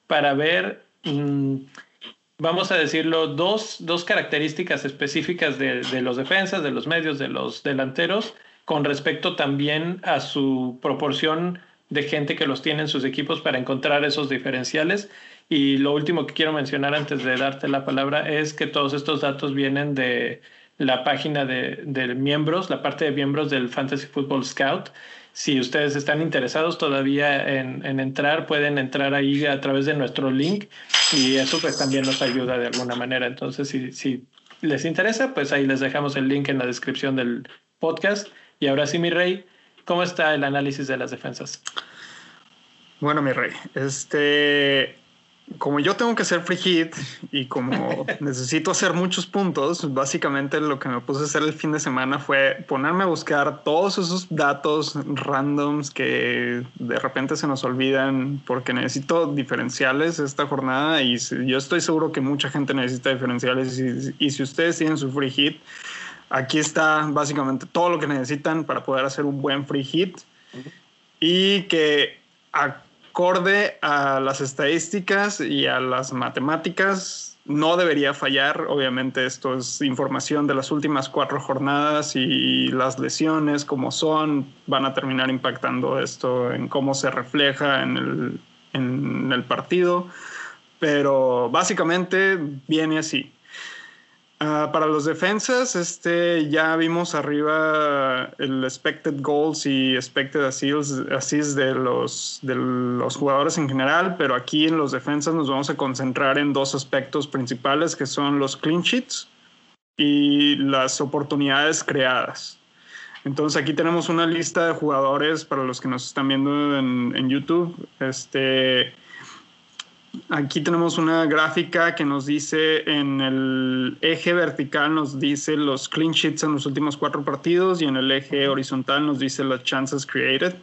para ver, mm, vamos a decirlo, dos, dos características específicas de, de, los defensas, de los medios, de los delanteros, con respecto también a su proporción de gente que los tiene en sus equipos para encontrar esos diferenciales y lo último que quiero mencionar antes de darte la palabra es que todos estos datos vienen de la página de, miembros, la parte de miembros del Fantasy Football Scout. Si ustedes están interesados todavía en, entrar, pueden entrar ahí a través de nuestro link y eso pues también nos ayuda de alguna manera. Entonces, si, si les interesa, pues ahí les dejamos el link en la descripción del podcast. Y ahora sí, mi rey, ¿cómo está el análisis de las defensas? Bueno, mi rey, este, como yo tengo que hacer free hit y como necesito hacer muchos puntos, básicamente lo que me puse a hacer el fin de semana fue ponerme a buscar todos esos datos randoms que de repente se nos olvidan porque necesito diferenciales esta jornada y yo estoy seguro que mucha gente necesita diferenciales y, si ustedes tienen su free hit, aquí está básicamente todo lo que necesitan para poder hacer un buen free hit y que acorde a las estadísticas y a las matemáticas, no debería fallar. Obviamente esto es información de las últimas cuatro jornadas y las lesiones como son van a terminar impactando esto en cómo se refleja en el, en el partido. Pero básicamente viene así. Uh, para los defensas, este, ya vimos arriba el expected goals y expected assists, de, los, de los jugadores en general, pero aquí en los defensas nos vamos a concentrar en dos aspectos principales que son los clean sheets y las oportunidades creadas. Entonces aquí tenemos una lista de jugadores para los que nos están viendo en, en YouTube. Este, Aquí tenemos una gráfica que nos dice en el eje vertical nos dice los clean sheets en los últimos cuatro partidos y en el eje horizontal nos dice las chances created.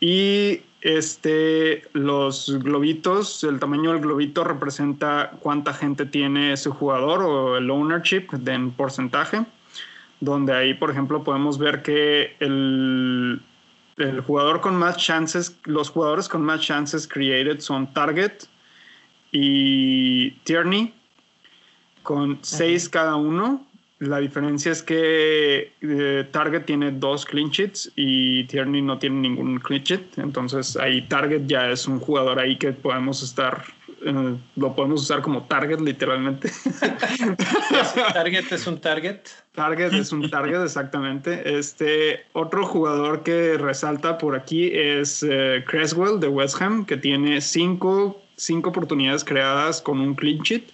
Y este, los globitos, el tamaño del globito representa cuánta gente tiene ese jugador o el ownership en porcentaje, donde ahí, por ejemplo, podemos ver que el, el jugador con más chances, los jugadores con más chances created son Target, y Tierney con seis cada uno. La diferencia es que eh, Target tiene dos clean sheets y Tierney no tiene ningún clean sheet. Entonces ahí Target ya es un jugador ahí que podemos estar, eh, lo podemos usar como Target literalmente. target es un Target. Target es un Target, exactamente. Este otro jugador que resalta por aquí es eh, Creswell de West Ham, que tiene cinco cinco oportunidades creadas con un clean sheet.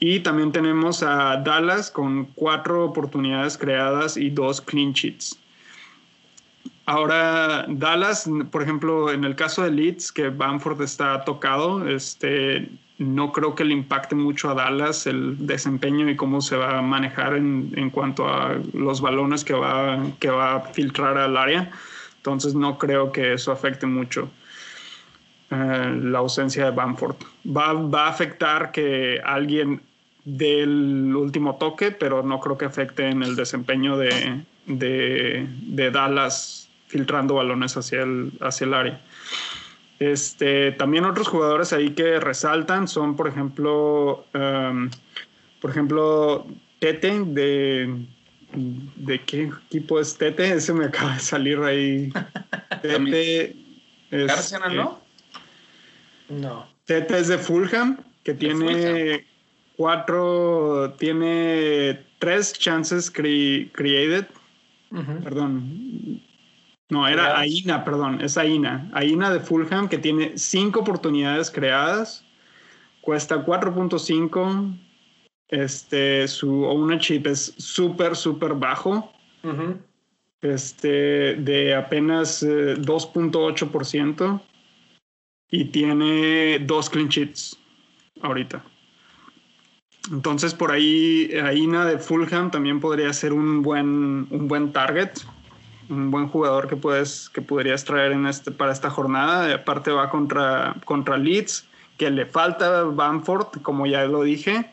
Y también tenemos a Dallas con cuatro oportunidades creadas y dos clean sheets. Ahora, Dallas, por ejemplo, en el caso de Leeds, que Bamford está tocado, este, no creo que le impacte mucho a Dallas el desempeño y cómo se va a manejar en, en cuanto a los balones que va, que va a filtrar al área. Entonces, no creo que eso afecte mucho. Eh, la ausencia de Bamford. Va, va, a afectar que alguien dé el último toque, pero no creo que afecte en el desempeño de, de, de Dallas filtrando balones hacia el, hacia el área. Este, también otros jugadores ahí que resaltan son, por ejemplo, um, por ejemplo, Tete de, de qué equipo es Tete, ese me acaba de salir ahí. Tete es, ¿no? No. Tete es de Fulham, que tiene cuatro, tiene tres chances created. Perdón. No, era Aina, perdón, es Aina. Aina de Fulham, que tiene cinco oportunidades creadas, cuesta 4.5. este, su ownership es súper, súper bajo. Este, de apenas 2.8% eh, y tiene dos clean sheets ahorita. Entonces por ahí Aina de Fulham también podría ser un buen, un buen target, un buen jugador que puedes que podrías traer en este para esta jornada. aparte va contra contra Leeds, que le falta Bamford, como ya lo dije.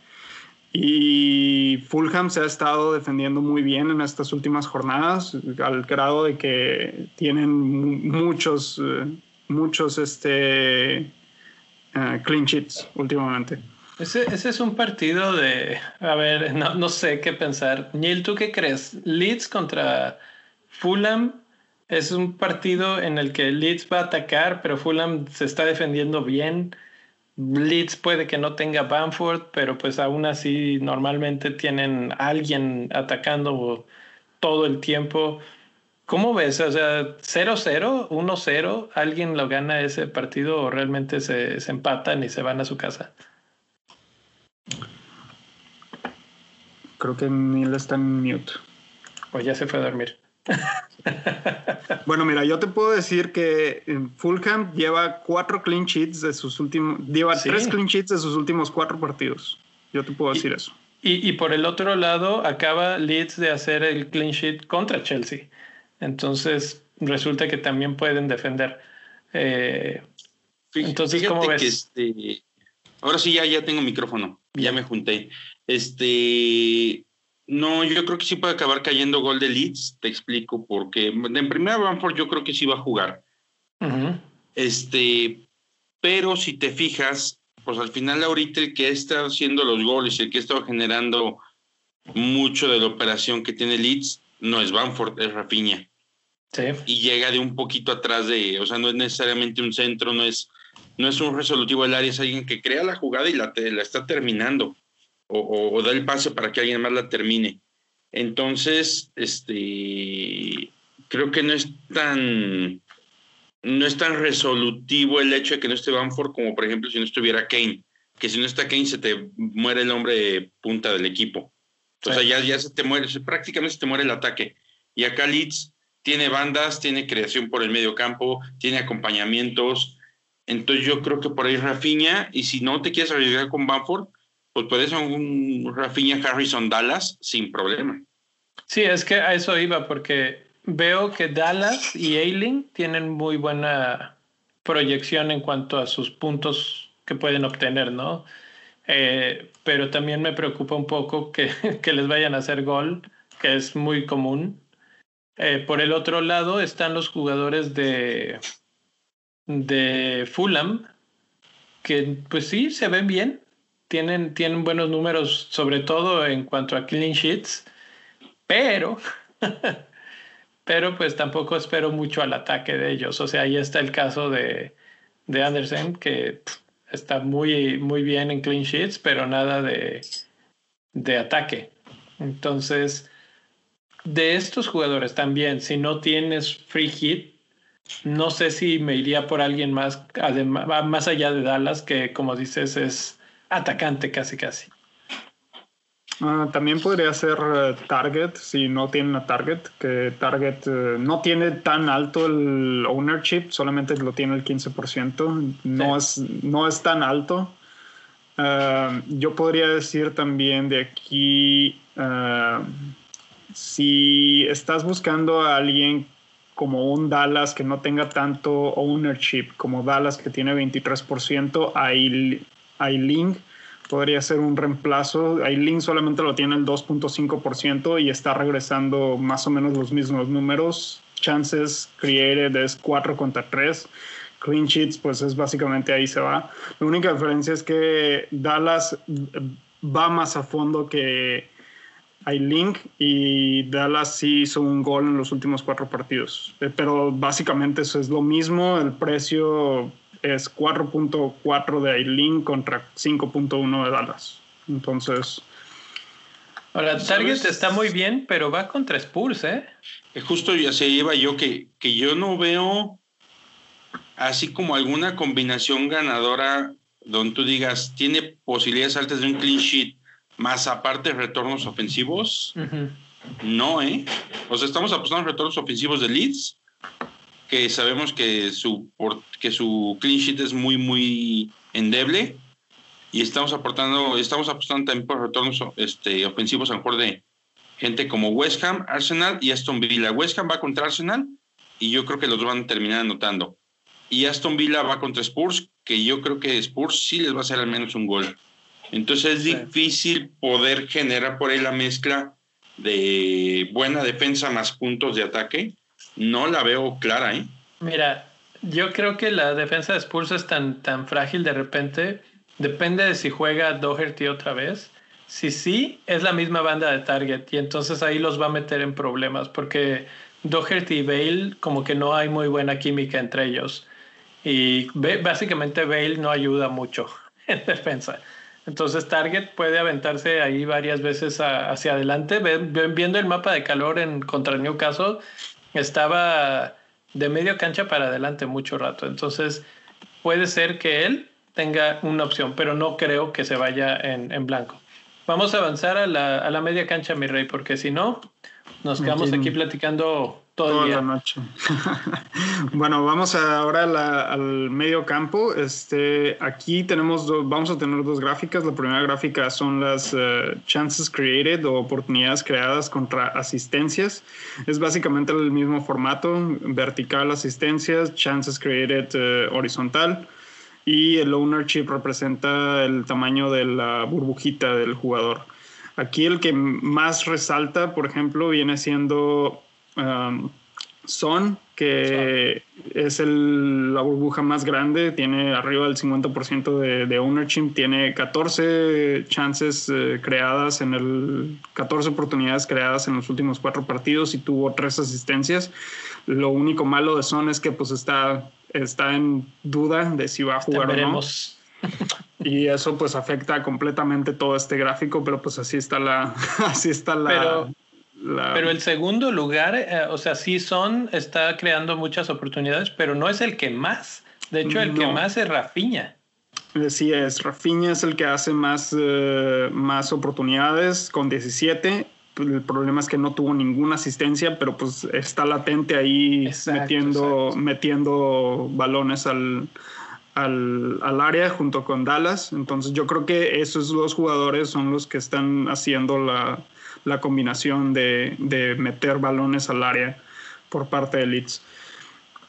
Y Fulham se ha estado defendiendo muy bien en estas últimas jornadas, al grado de que tienen muchos, eh, muchos este, eh, clean sheets últimamente. Ese, ese, es un partido de, a ver, no, no, sé qué pensar. Neil, ¿tú qué crees? Leeds contra Fulham es un partido en el que Leeds va a atacar, pero Fulham se está defendiendo bien. Leeds puede que no tenga Bamford, pero pues aún así normalmente tienen alguien atacando todo el tiempo. ¿Cómo ves? O sea, 0-0, 1-0, ¿alguien lo gana ese partido o realmente se, se empatan y se van a su casa? Creo que Neil está en mute. O ya se fue a dormir. bueno, mira, yo te puedo decir que Fulham lleva cuatro clean sheets de sus últimos, lleva tres clean sheets de sus últimos cuatro partidos. Yo te puedo decir eso. Y, y, por el otro lado, acaba Leeds de hacer el clean sheet contra Chelsea. Entonces, resulta que también pueden defender. Eh, entonces, ¿cómo ves? este, ahora sí, ya, ya tengo micrófono. Ya me junté. Este, no, yo creo que sí puede acabar cayendo gol de Leeds, te explico, porque en primera Bamford yo creo que sí va a jugar. Este, pero si te fijas, pues al final ahorita el que está haciendo los goles, el que está generando mucho de la operación que tiene Leeds, no es Bamford, es Rafinha. Sí. Y llega de un poquito atrás de, o sea, no es necesariamente un centro, no es, no es un resolutivo del área, es alguien que crea la jugada y la, la está terminando o, da el pase para que alguien más la termine. Entonces, este, creo que no es tan, no es tan resolutivo el hecho de que no esté Banford como, por ejemplo, si no estuviera Kane, que si no está Kane se te muere el hombre de punta del equipo. O sea, ya, ya se te muere, prácticamente se te muere el ataque. Y acá Leeds tiene bandas, tiene creación por el medio campo, tiene acompañamientos. Entonces yo creo que por ahí Rafinha, y si no te quieres arriesgar con Banford, pues puede ser un Rafinha Harrison Dallas sin problema. Sí, es que a eso iba, porque veo que Dallas y Ailing tienen muy buena proyección en cuanto a sus puntos que pueden obtener, ¿no? Eh, pero también me preocupa un poco que, que, les vayan a hacer gol, que es muy común. Eh, por el otro lado están los jugadores de, de Fulham, que pues sí, se ven bien, tienen, tienen buenos números, sobre todo en cuanto a clean sheets, pero, pero pues tampoco espero mucho al ataque de ellos. O sea, ahí está el caso de, de Anderson, que está muy, muy bien en clean sheets, pero nada de, de ataque. Entonces, de estos jugadores también, si no tienes free hit, no sé si me iría por alguien más, además, más allá de Dallas, que como dices es atacante casi casi. Ah, también podría ser eh, Target si no tiene una Target, que Target eh, no tiene tan alto el ownership, solamente lo tiene el 15%, no, es, no es tan alto. Ah, yo podría decir también de aquí, si estás buscando a alguien como un Dallas que no tenga tanto ownership como Dallas que tiene 23%, ahí Ailing podría ser un reemplazo. Ailing solamente lo tiene el 2.5% y está regresando más o menos los mismos números. Chances created es 4 contra 3. Clean sheets, pues es básicamente ahí se va. La única diferencia es que Dallas va más a fondo que Ailing y Dallas sí hizo un gol en los últimos cuatro partidos. Eh, pero básicamente eso es lo mismo. El precio es 4.4 de Aileen contra 5.1 de Dallas. Entonces. Ahora, Target está muy bien, pero va contra Spurs, ¿eh? Justo ya se lleva yo que, que yo no veo así como alguna combinación ganadora donde tú digas, tiene posibilidades altas de un clean sheet más aparte retornos ofensivos, no, ¿eh? O sea, estamos apostando retornos ofensivos de Leeds, que sabemos que su, que su clean sheet es muy, muy endeble. Y estamos aportando, estamos apostando también por retornos este, ofensivos a lo mejor de gente como West Ham, Arsenal y Aston Villa. West Ham va contra Arsenal y yo creo que los van a terminar anotando. Y Aston Villa va contra Spurs, que yo creo que Spurs sí les va a hacer al menos un gol. Entonces es difícil poder generar por ahí la mezcla de buena defensa más puntos de ataque, no la veo clara, ¿eh? Mira, yo creo que la defensa de Spurs es tan, tan frágil de repente. Depende de si juega Doherty otra vez. Si sí, es la misma banda de target y entonces ahí los va a meter en problemas porque Doherty y Bale como que no hay muy buena química entre ellos. Y básicamente Bale no ayuda mucho en defensa. Entonces Target puede aventarse ahí varias veces hacia adelante. Viendo el mapa de calor en contra Newcastle, estaba de medio cancha para adelante mucho rato. Entonces puede ser que él tenga una opción, pero no creo que se vaya en, blanco. Vamos a avanzar a la, a la media cancha, mi rey, porque si no, nos quedamos aquí platicando Toda la noche. bueno, vamos ahora al medio campo. Este, aquí tenemos vamos a tener dos gráficas. La primera gráfica son las eh, chances created o oportunidades creadas contra asistencias. Es básicamente el mismo formato, vertical asistencias, chances created eh, horizontal. Y el ownership representa el tamaño de la burbujita del jugador. Aquí el que más resalta, por ejemplo, viene siendo Um, Son, que es el, la burbuja más grande, tiene arriba del 50% de, de, ownership, tiene 14 chances eh, creadas en el, 14 oportunidades creadas en los últimos cuatro partidos y tuvo tres asistencias. Lo único malo de Son es que pues está, está en duda de si va a jugar o no. Y eso pues afecta completamente todo este gráfico, pero pues así está la, así está la, pero el segundo lugar, eh, o sea, sí son, está creando muchas oportunidades, pero no es el que más. De hecho, el que más es Rafiña. Sí, es. Rafiña es el que hace más, eh, más oportunidades con 17. El problema es que no tuvo ninguna asistencia, pero pues está latente ahí metiendo, metiendo balones al, al, al, área junto con Dallas. Entonces yo creo que esos dos jugadores son los que están haciendo la, la combinación de, meter balones al área por parte de Leeds.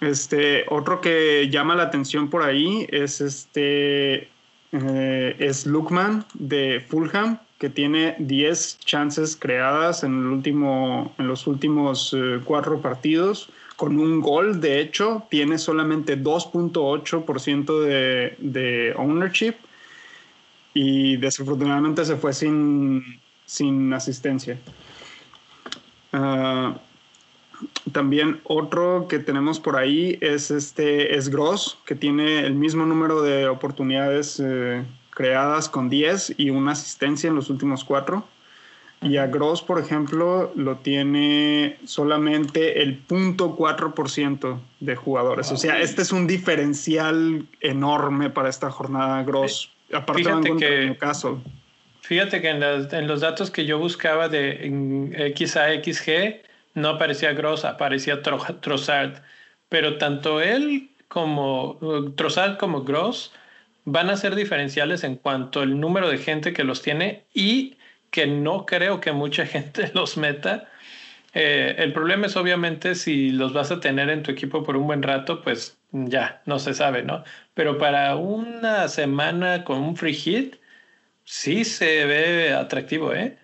Este, otro que llama la atención por ahí es este eh, es Lukman de Fulham, que tiene 10 chances creadas en, el último, en los últimos eh, cuatro partidos, con un gol, de hecho, tiene solamente 2.8% de, de ownership y desafortunadamente se fue sin, sin asistencia. Ah, también otro que tenemos por ahí es este es Gross, que tiene el mismo número de oportunidades eh, creadas con 10 y una asistencia en los últimos cuatro. Y a Gross, por ejemplo, lo tiene solamente el 0.4% de jugadores. O sea, este es un diferencial enorme para esta jornada Gross. Aparte de que caso. Fíjate que en, los datos que yo buscaba de X a XG no aparecía Gross, aparecía Trossard. Pero tanto él como Trossard como Gross van a ser diferenciales en cuanto al número de gente que los tiene y que no creo que mucha gente los meta. Eh, el problema es obviamente si los vas a tener en tu equipo por un buen rato, pues ya, no se sabe, ¿no? Pero para una semana con un free hit, sí se ve atractivo, ¿eh?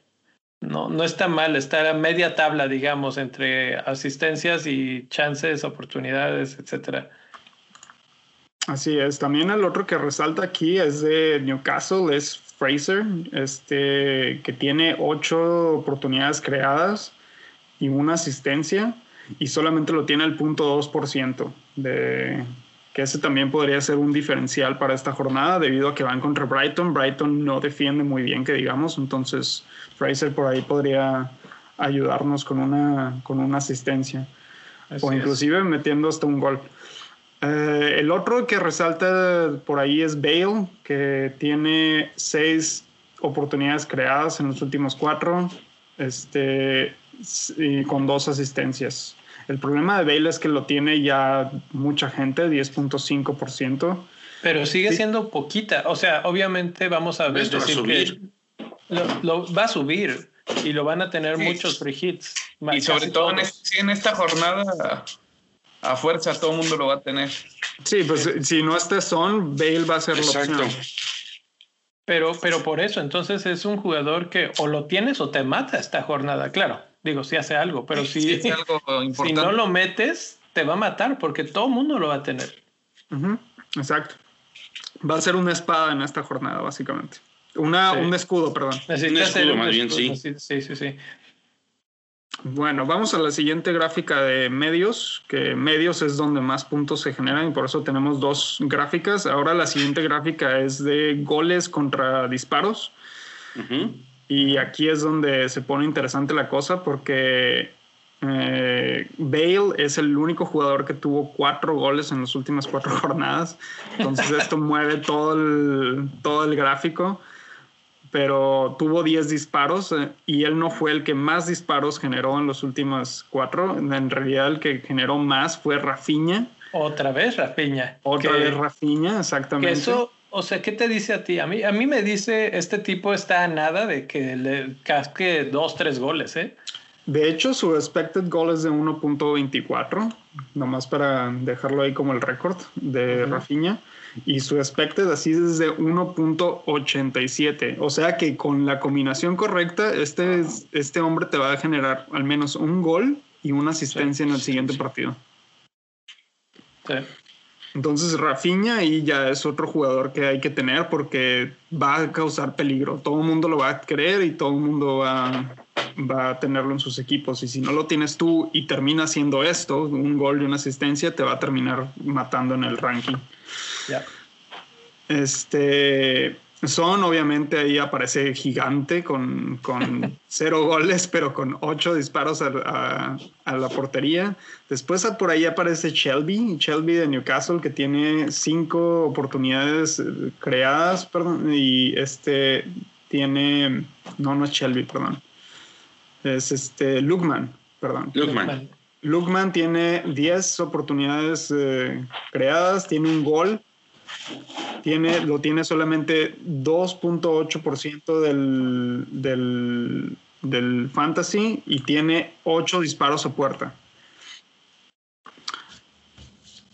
No, no está mal estar a media tabla, digamos, entre asistencias y chances, oportunidades, etcétera. Así es. También el otro que resalta aquí es de Newcastle, es Fraser, este, que tiene ocho oportunidades creadas y una asistencia, y solamente lo tiene el punto 2% de, que ese también podría ser un diferencial para esta jornada debido a que van contra Brighton. Brighton no defiende muy bien, que digamos, entonces Fraser por ahí podría ayudarnos con una, con una asistencia o inclusive metiendo hasta un gol. Eh, el otro que resalta por ahí es Bale, que tiene seis oportunidades creadas en los últimos cuatro, este, y con dos asistencias. El problema de Bale es que lo tiene ya mucha gente, 10.5%. Pero sigue siendo poquita. O sea, obviamente vamos a ver decir que lo, va a subir y lo van a tener muchos free hits. Y sobre todo en, esta jornada, a fuerza todo el mundo lo va a tener. Sí, pues si no este Son, Bale va a ser la opción. Pero, pero por eso, entonces es un jugador que o lo tienes o te mata esta jornada, claro. Digo, si hace algo, pero si, si no lo metes, te va a matar porque todo el mundo lo va a tener. Exacto. Va a ser una espada en esta jornada, básicamente. Una, Un escudo, perdón. un escudo, más bien, sí. Sí, sí, sí. Bueno, vamos a la siguiente gráfica de medios, que medios es donde más puntos se generan y por eso tenemos dos gráficas. Ahora la siguiente gráfica es de goles contra disparos. Y aquí es donde se pone interesante la cosa porque eh, Bale es el único jugador que tuvo cuatro goles en las últimas cuatro jornadas. Entonces esto mueve todo el, todo el gráfico pero tuvo 10 disparos eh, y él no fue el que más disparos generó en los últimos cuatro. En realidad el que generó más fue Rafiña. Otra vez Rafiña. Otra vez Rafiña, exactamente. eso, o sea, ¿qué te dice a ti? A mí, a mí me dice, este tipo está a nada de que le casque dos, tres goles, ¿eh? De hecho, su expected goal es de 1.24, nomás para dejarlo ahí como el récord de Rafiña y su expected así es de 1.87. O sea que con la combinación correcta, este, este hombre te va a generar al menos un gol y una asistencia en el siguiente partido. Entonces Rafinha ahí ya es otro jugador que hay que tener porque va a causar peligro. Todo el mundo lo va a querer y todo el mundo va, va a tenerlo en sus equipos. Y si no lo tienes tú y termina haciendo esto, un gol y una asistencia, te va a terminar matando en el ranking. Este. Son, obviamente, ahí aparece gigante con, cero goles, pero con ocho disparos a, la portería. Después por ahí aparece Shelby, Shelby de Newcastle, que tiene cinco oportunidades eh, creadas, perdón, y este tiene, no, no es Shelby, perdón, es este Lukman, perdón. Lukman. Lukman tiene 10 oportunidades eh, creadas, tiene un gol tiene, lo tiene solamente 2.8% del, del, del fantasy y tiene 8 disparos a puerta.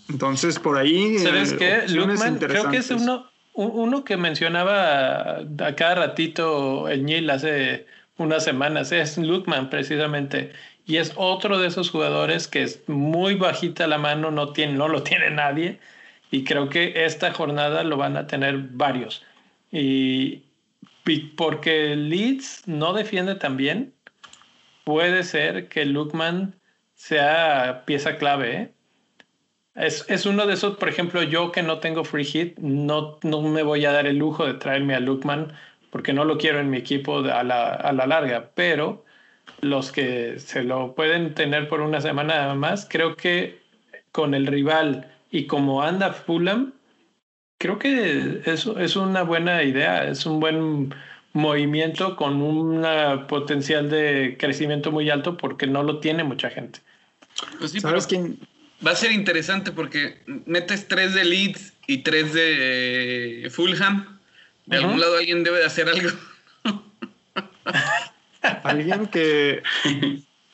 Entonces, por ahí. ¿Sabes eh, qué? creo que es uno, uno que mencionaba a cada ratito el Nil hace unas semanas. Es Lukman, precisamente. Y es otro de esos jugadores que es muy bajita la mano, no, tiene, no lo tiene nadie y creo que esta jornada lo van a tener varios. Y, porque Leeds no defiende tan bien, puede ser que Lukman sea pieza clave. ¿eh? Es, es, uno de esos, por ejemplo, yo que no tengo free hit, no, no me voy a dar el lujo de traerme a Lukman porque no lo quiero en mi equipo a la, a la larga, pero los que se lo pueden tener por una semana más, creo que con el rival y como anda Fulham, creo que eso es una buena idea, es un buen movimiento con un potencial de crecimiento muy alto porque no lo tiene mucha gente. Pues sí, ¿Sabes quién? Va a ser interesante porque metes tres de Leeds y tres de Fulham. De algún lado alguien debe de hacer algo. alguien que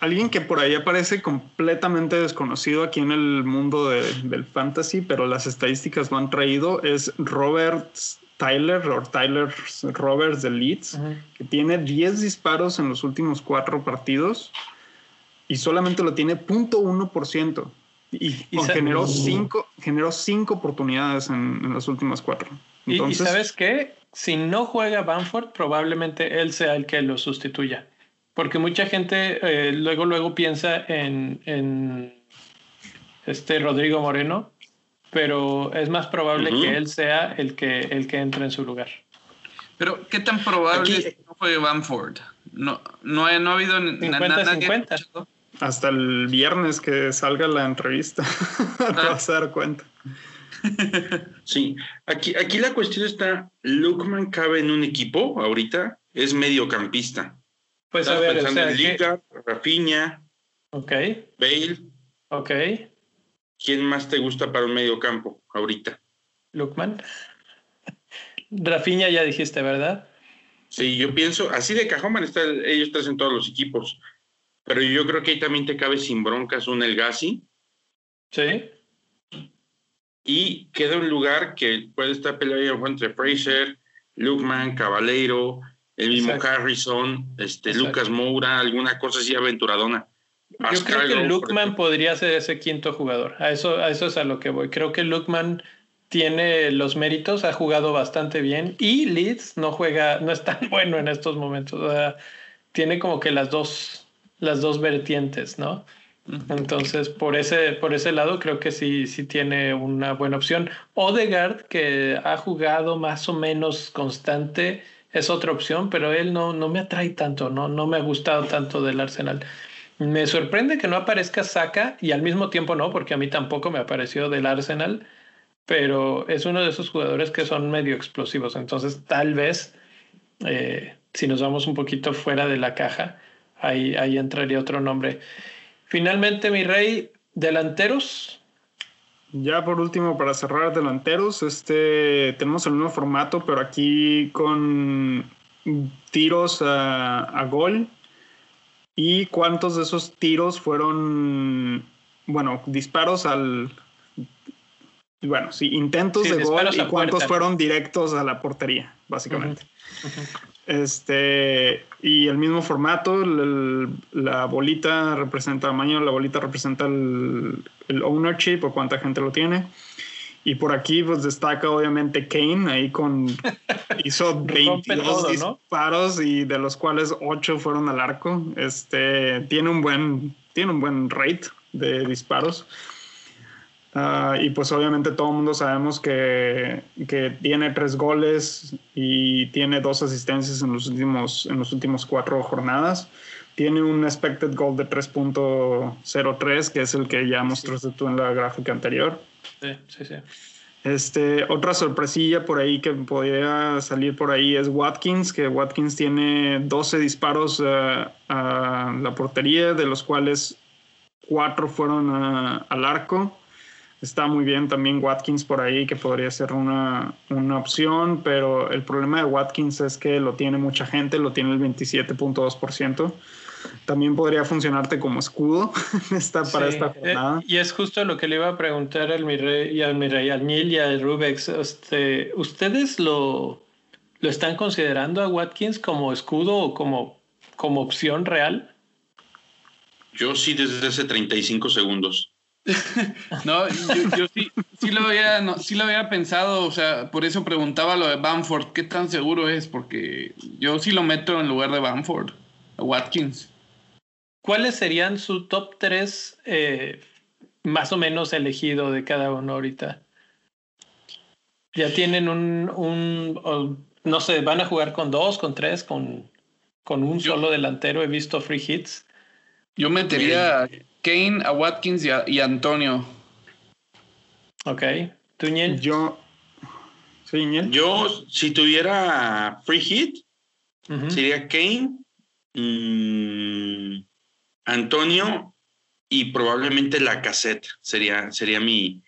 Alguien que por ahí aparece completamente desconocido aquí en el mundo del fantasy, pero las estadísticas lo han traído, es Robert Tyler, o Tyler Roberts de Leeds, que tiene 10 disparos en los últimos cuatro partidos y solamente lo tiene 0.1%. Y, y, generó, cinco, generó cinco oportunidades en, en las últimas cuatro. Entonces, ¿Y, sabes qué? Si no juega Banford, probablemente él sea el que lo sustituya. Porque mucha gente eh, luego, luego piensa en, en, este Rodrigo Moreno, pero es más probable que él sea el que, el que entre en su lugar. Pero, ¿qué tan probable es que no fue Bamford? No, no, ha, no ha habido 50, 50. Hasta el viernes que salga la entrevista, te ah. vas a dar cuenta. sí, aquí, aquí la cuestión está, Lukman cabe en un equipo ahorita, es mediocampista. Pues a ver, pensando en Rafinha, ok, Bale. ok, ¿Quién más te gusta para un mediocampo ahorita? Lukman. Rafinha ya dijiste, ¿verdad? Sí, yo pienso, así de cajón van estar ellos tres en todos los equipos. Pero yo creo que ahí también te cabe sin broncas un El Gassi. Sí. Y queda un lugar que puede estar peleado entre Fraser, Lukman, Caballero, el mismo Harrison, este, Lucas Moura, alguna cosa así aventuradona. Yo creo que Lukman podría ser ese quinto jugador. A eso, a eso es a lo que voy. Creo que Lukman tiene los méritos, ha jugado bastante bien y Leeds no juega, no es tan bueno en estos momentos. O sea, tiene como que las dos, las dos vertientes, ¿no? Entonces, por ese, por ese lado, creo que sí, sí tiene una buena opción. Odegaard, que ha jugado más o menos constante, es otra opción, pero él no, no me atrae tanto, no, no me ha gustado tanto del Arsenal. Me sorprende que no aparezca Saka y al mismo tiempo no, porque a mí tampoco me apareció del Arsenal, pero es uno de esos jugadores que son medio explosivos. Entonces, tal vez, eh, si nos vamos un poquito fuera de la caja, ahí, ahí entraría otro nombre. Finalmente, mi rey, delanteros. Ya por último, para cerrar delanteros, este, tenemos el mismo formato, pero aquí con tiros a, gol. ¿Y cuántos de esos tiros fueron, bueno, disparos al... Bueno, sí, intentos de gol y cuántos fueron directos a la portería, básicamente. Este, y el mismo formato, la bolita representa tamaño, la bolita representa el, ownership o cuánta gente lo tiene. Y por aquí pues destaca obviamente Kane, ahí con hizo 22 disparos y de los cuales 8 fueron al arco. Este tiene un buen tiene un buen rate de disparos. Ah, y pues obviamente todo el mundo sabemos que, que, tiene tres goles y tiene dos asistencias en los últimos, en los últimos cuatro jornadas. Tiene un expected goal de 3.03, que es el que ya mostraste tú en la gráfica anterior. Sí, sí, sí. Este, otra sorpresilla por ahí que podría salir por ahí es Watkins, que Watkins tiene 12 disparos ah, a la portería, de los cuales cuatro fueron al arco Está muy bien también Watkins por ahí, que podría ser una, una, opción, pero el problema de Watkins es que lo tiene mucha gente, lo tiene el 27.2%. También podría funcionarte como escudo esta, para esta eh, jornada. y es justo lo que le iba a preguntar al Mirrey, y al Mirrey, al Nil y al Rubex. Este, ¿Ustedes lo, lo están considerando a Watkins como escudo o como, como opción real? Yo sí desde hace 35 segundos. no, yo, sí, sí, lo había, no, sí lo había pensado, o sea, por eso preguntaba lo de Bamford, ¿qué tan seguro es? Porque yo sí lo meto en lugar de Bamford, a Watkins. ¿Cuáles serían su top 3 eh, más o menos elegido de cada uno ahorita? Ya tienen un, un no sé, van a jugar con dos, con tres, con, con un solo delantero, he visto free hits. Yo metería... Kane, a Watkins y a, Antonio. Ok. ¿Tú, Yo. Yo, si tuviera free hit, sería Kane, mm, Antonio y probablemente la cassette. Sería, sería mi,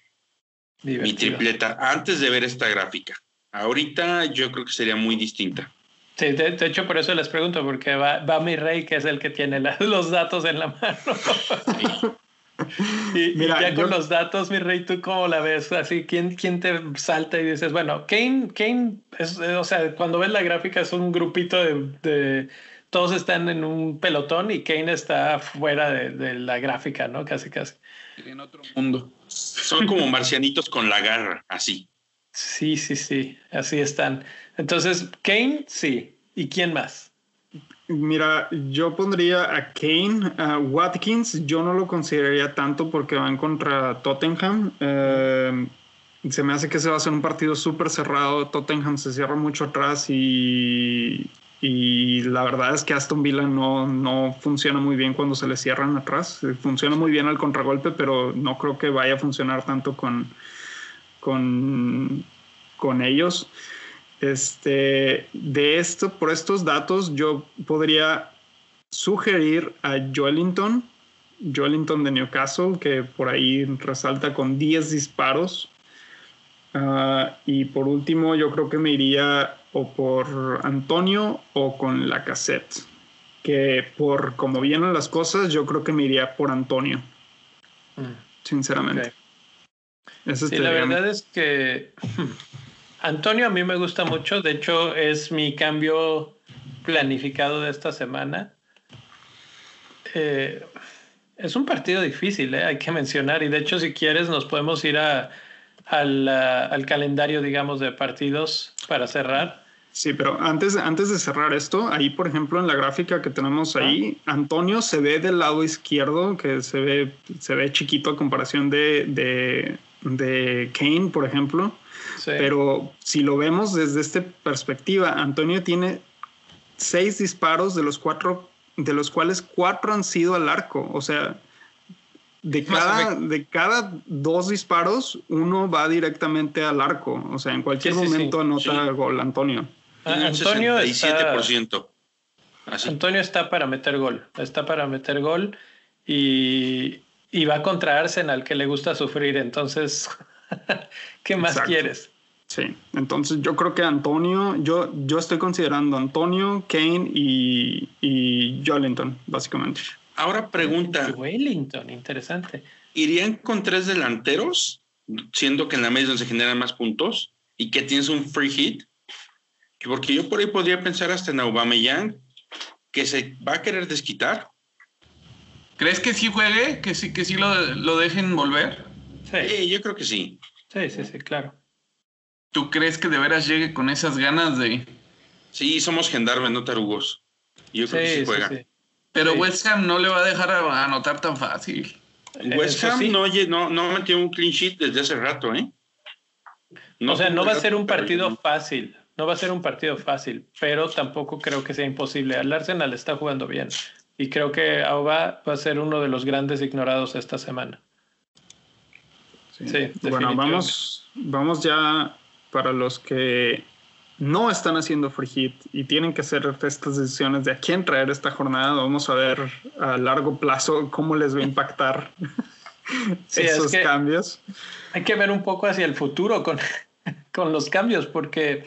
mi tripleta antes de ver esta gráfica. Ahorita yo creo que sería muy distinta. Sí, de, hecho por eso les pregunto, porque va, va mi rey, que es el que tiene los datos en la mano. y, Mira, ya con los datos, mi rey, ¿tú cómo la ves? Así, ¿quién, quién te salta y dices, bueno, Kane, Kane es, o sea, cuando ves la gráfica es un grupito de, todos están en un pelotón y Kane está fuera de, de, la gráfica, ¿no? Casi, casi. En otro mundo. Son como marcianitos con la garra, así. Sí, sí, sí, así están. Entonces, Kane, sí. ¿Y quién más? Mira, yo pondría a Kane, a Watkins, yo no lo consideraría tanto porque van contra Tottenham. Eh, se me hace que se va a ser un partido súper cerrado. Tottenham se cierra mucho atrás y, y la verdad es que Aston Villa no, no funciona muy bien cuando se le cierran atrás. Funciona muy bien al contragolpe, pero no creo que vaya a funcionar tanto con, con, con ellos. Este, de esto, por estos datos, yo podría sugerir a Joelinton, Joelinton de Newcastle, que por ahí resalta con 10 disparos. Ah, y por último, yo creo que me iría o por Antonio o con la cassette. Que por como vienen las cosas, yo creo que me iría por Antonio. Mm. Sinceramente. Sí, la verdad es que Antonio a mí me gusta mucho. De hecho, es mi cambio planificado de esta semana. Eh, es un partido difícil, ¿eh? hay que mencionar. Y de hecho, si quieres, nos podemos ir a, al, al, calendario, digamos, de partidos para cerrar. Sí, pero antes, antes de cerrar esto, ahí, por ejemplo, en la gráfica que tenemos ahí, Antonio se ve del lado izquierdo, que se ve, se ve chiquito a comparación de, de, de Kane, por ejemplo. Pero si lo vemos desde esta perspectiva, Antonio tiene seis disparos de los cuatro de los cuales cuatro han sido al arco. O sea, de cada, de cada dos disparos, uno va directamente al arco. O sea, en cualquier momento anota gol, Antonio. Ah, Antonio 67%. Antonio está para meter gol. Está para meter gol y, y va contra Arsenal, que le gusta sufrir. Entonces, ¿qué más quieres? Sí, entonces yo creo que Antonio, yo, yo estoy considerando Antonio, Kane y, y Jolinton, básicamente. Ahora pregunta. Wellington, interesante. ¿Irían con tres delanteros, siendo que en la media se generan más puntos y que tienes un free hit? Porque yo por ahí podría pensar hasta en Aubameyang, que se va a querer desquitar. ¿Crees que sí juegue? ¿Que sí, que sí lo, lo dejen volver? Sí. yo creo que sí. Sí, sí, sí, claro. ¿Tú crees que de veras llegue con esas ganas de...? Sí, somos gendarmes, no tarugos. Yo creo que sí juega. Pero West Ham no le va a dejar anotar tan fácil. West Ham no, no, no metió un clean sheet desde hace rato, ¿eh? o sea, no va a ser un partido fácil. No va a ser un partido fácil, pero tampoco creo que sea imposible. El Arsenal está jugando bien y creo que Auba va a ser uno de los grandes ignorados esta semana. Sí, bueno, vamos, vamos ya para los que no están haciendo free hit y tienen que hacer estas decisiones de a quién traer esta jornada, vamos a ver a largo plazo cómo les va a impactar esos cambios. Hay que ver un poco hacia el futuro con, con los cambios, porque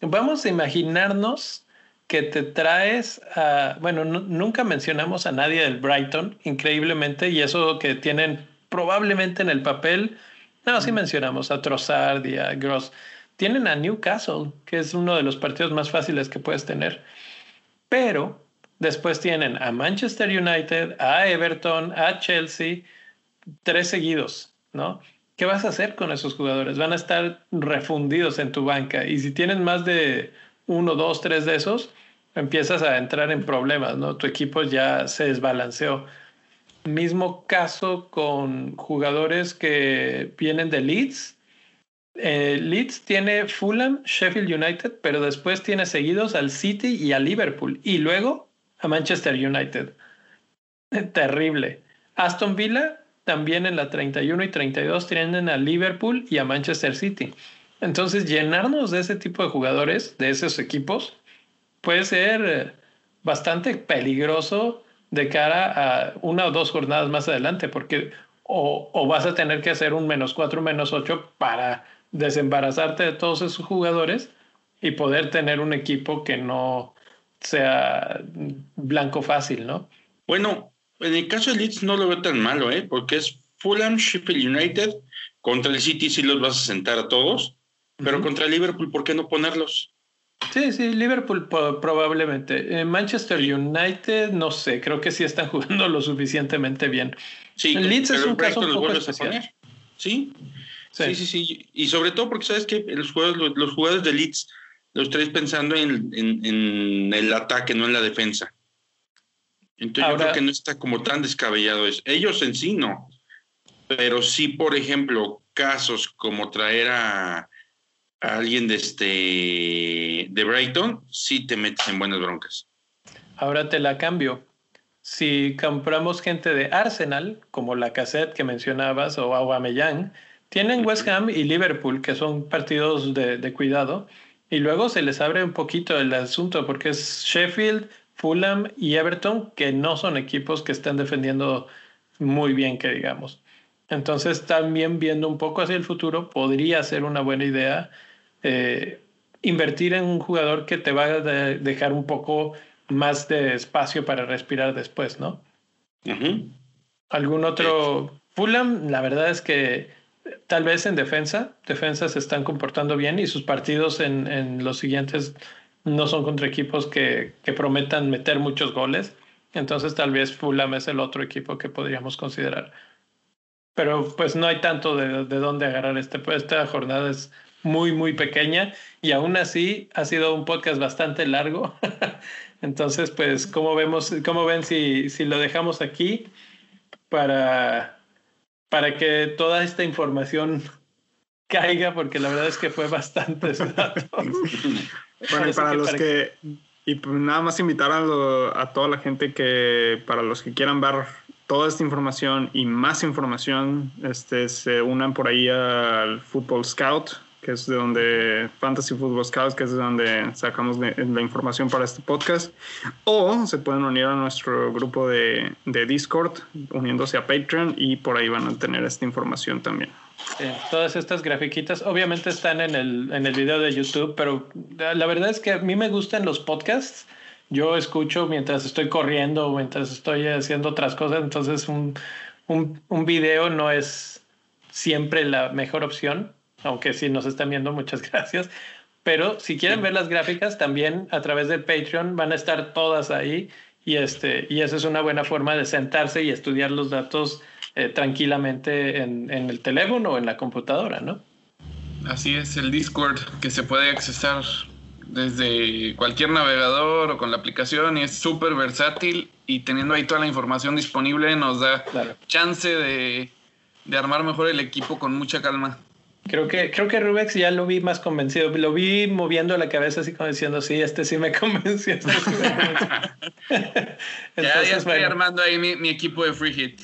vamos a imaginarnos que te traes a, bueno, nunca mencionamos a nadie del Brighton, increíblemente, y eso que tienen probablemente en el papel, no, sí mencionamos a Trossard y a Gross tienen a Newcastle, que es uno de los partidos más fáciles que puedes tener. Pero después tienen a Manchester United, a Everton, a Chelsea, tres seguidos, ¿no? ¿Qué vas a hacer con esos jugadores? Van a estar refundidos en tu banca. Y si tienen más de uno, dos, tres de esos, empiezas a entrar en problemas, ¿no? Tu equipo ya se desbalanceó. Mismo caso con jugadores que vienen de Leeds eh, Leeds tiene Fulham, Sheffield United, pero después tiene seguidos al City y a Liverpool y luego a Manchester United. Terrible. Aston Villa también en la 31 y 32 tienen a Liverpool y a Manchester City. Entonces, llenarnos de ese tipo de jugadores, de esos equipos, puede ser eh, bastante peligroso de cara a una o dos jornadas más adelante, porque o, o vas a tener que hacer un menos cuatro, menos ocho para desembarazarte de todos esos jugadores y poder tener un equipo que no sea blanco fácil, ¿no? Bueno, en el caso de Leeds no lo veo tan malo, ¿eh? Porque es Fulham, Sheffield United, contra el City sí los vas a sentar a todos, pero contra el Liverpool, ¿por qué no ponerlos? Sí, sí, Liverpool probablemente. Eh, Manchester United, no sé, creo que sí están jugando lo suficientemente bien. Sí, Leeds es un caso un poco especial. Sí, Sí. sí, sí, Y sobre todo porque sabes que los jugadores, los, jugadores de Leeds los traes pensando en, en, el ataque, no en la defensa. Entonces yo creo que no está como tan descabellado eso. Ellos en sí no. Pero sí, por ejemplo, casos como traer a, a alguien de este de Brighton, sí te metes en buenas broncas. Ahora te la cambio. Si compramos gente de Arsenal, como la cassette que mencionabas, o Aubameyang, Tienen West Ham y Liverpool, que son partidos de, de cuidado, y luego se les abre un poquito el asunto porque es Sheffield, Fulham y Everton, que no son equipos que están defendiendo muy bien, que digamos. Entonces, también viendo un poco hacia el futuro, podría ser una buena idea eh, invertir en un jugador que te va a dejar un poco más de espacio para respirar después, ¿no? ¿Algún otro? Fulham, la verdad es que tal vez en defensa, defensa se están comportando bien y sus partidos en, en los siguientes no son contra equipos que, que, prometan meter muchos goles. Entonces tal vez Fulham es el otro equipo que podríamos considerar. Pero pues no hay tanto de, de dónde agarrar este. Esta jornada es muy, muy pequeña y aún así ha sido un podcast bastante largo. Entonces, pues, ¿cómo, vemos, cómo ven si, si lo dejamos aquí para, para que toda esta información caiga? Porque la verdad es que fue bastante datos. bueno, y para los que... Y pues nada más invitar a, a toda la gente que, para los que quieran ver toda esta información y más información, este, se unan por ahí al Football Scout que es de donde Fantasy Football Scouts, que es de donde sacamos la, información para este podcast, o se pueden unir a nuestro grupo de, de, Discord, uniéndose a Patreon y por ahí van a tener esta información también. todas estas grafiquitas obviamente están en el, en el video de YouTube, pero la verdad es que a mí me gustan los podcasts. Yo escucho mientras estoy corriendo mientras estoy haciendo otras cosas, entonces un, un, un video no es siempre la mejor opción aunque si nos están viendo, muchas gracias. Pero si quieren ver las gráficas, también a través del Patreon van a estar todas ahí y, este, y esa es una buena forma de sentarse y estudiar los datos eh, tranquilamente en, en, el teléfono o en la computadora, ¿no? Así es, el Discord que se puede accesar desde cualquier navegador o con la aplicación y es súper versátil y teniendo ahí toda la información disponible nos da chance de, de armar mejor el equipo con mucha calma. Creo que, creo que Rubex ya lo vi más convencido. Lo vi moviendo la cabeza así como diciendo, sí, este sí me convenció. Este ya, ya estoy armando ahí mi, mi, equipo de free hit.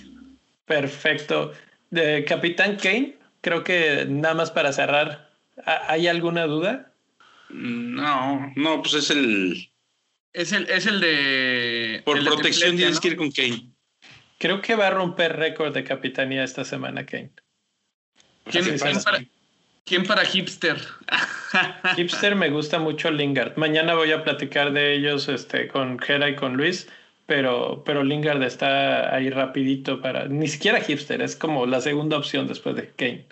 Perfecto. De Capitán Kane, creo que nada más para cerrar, ¿hay alguna duda? No, no, pues es el... Es el, es el de... Por protección tienes que ir con Kane. Creo que va a romper récord de capitanía esta semana, Kane. ¿Quién, para, hipster? hipster me gusta mucho Lingard. Mañana voy a platicar de ellos este, con Gera y con Luis, pero, pero Lingard está ahí rapidito para... Ni siquiera hipster, es como la segunda opción después de Kane.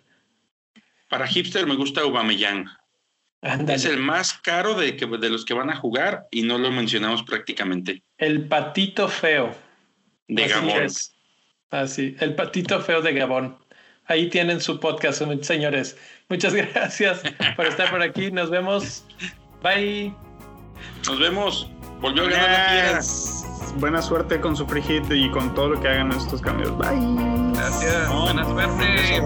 Para hipster me gusta Aubameyang. Es el más caro de, de los que van a jugar y no lo mencionamos prácticamente. El patito feo. De Gabón. Ah, sí, el patito feo de Gabón. Ahí tienen su podcast, señores. Muchas gracias por estar por aquí. Nos vemos. Bye. Nos vemos. Volvió a ganar Buena suerte con su free hit y con todo lo que hagan estos cambios. Bye. Gracias. Buena suerte.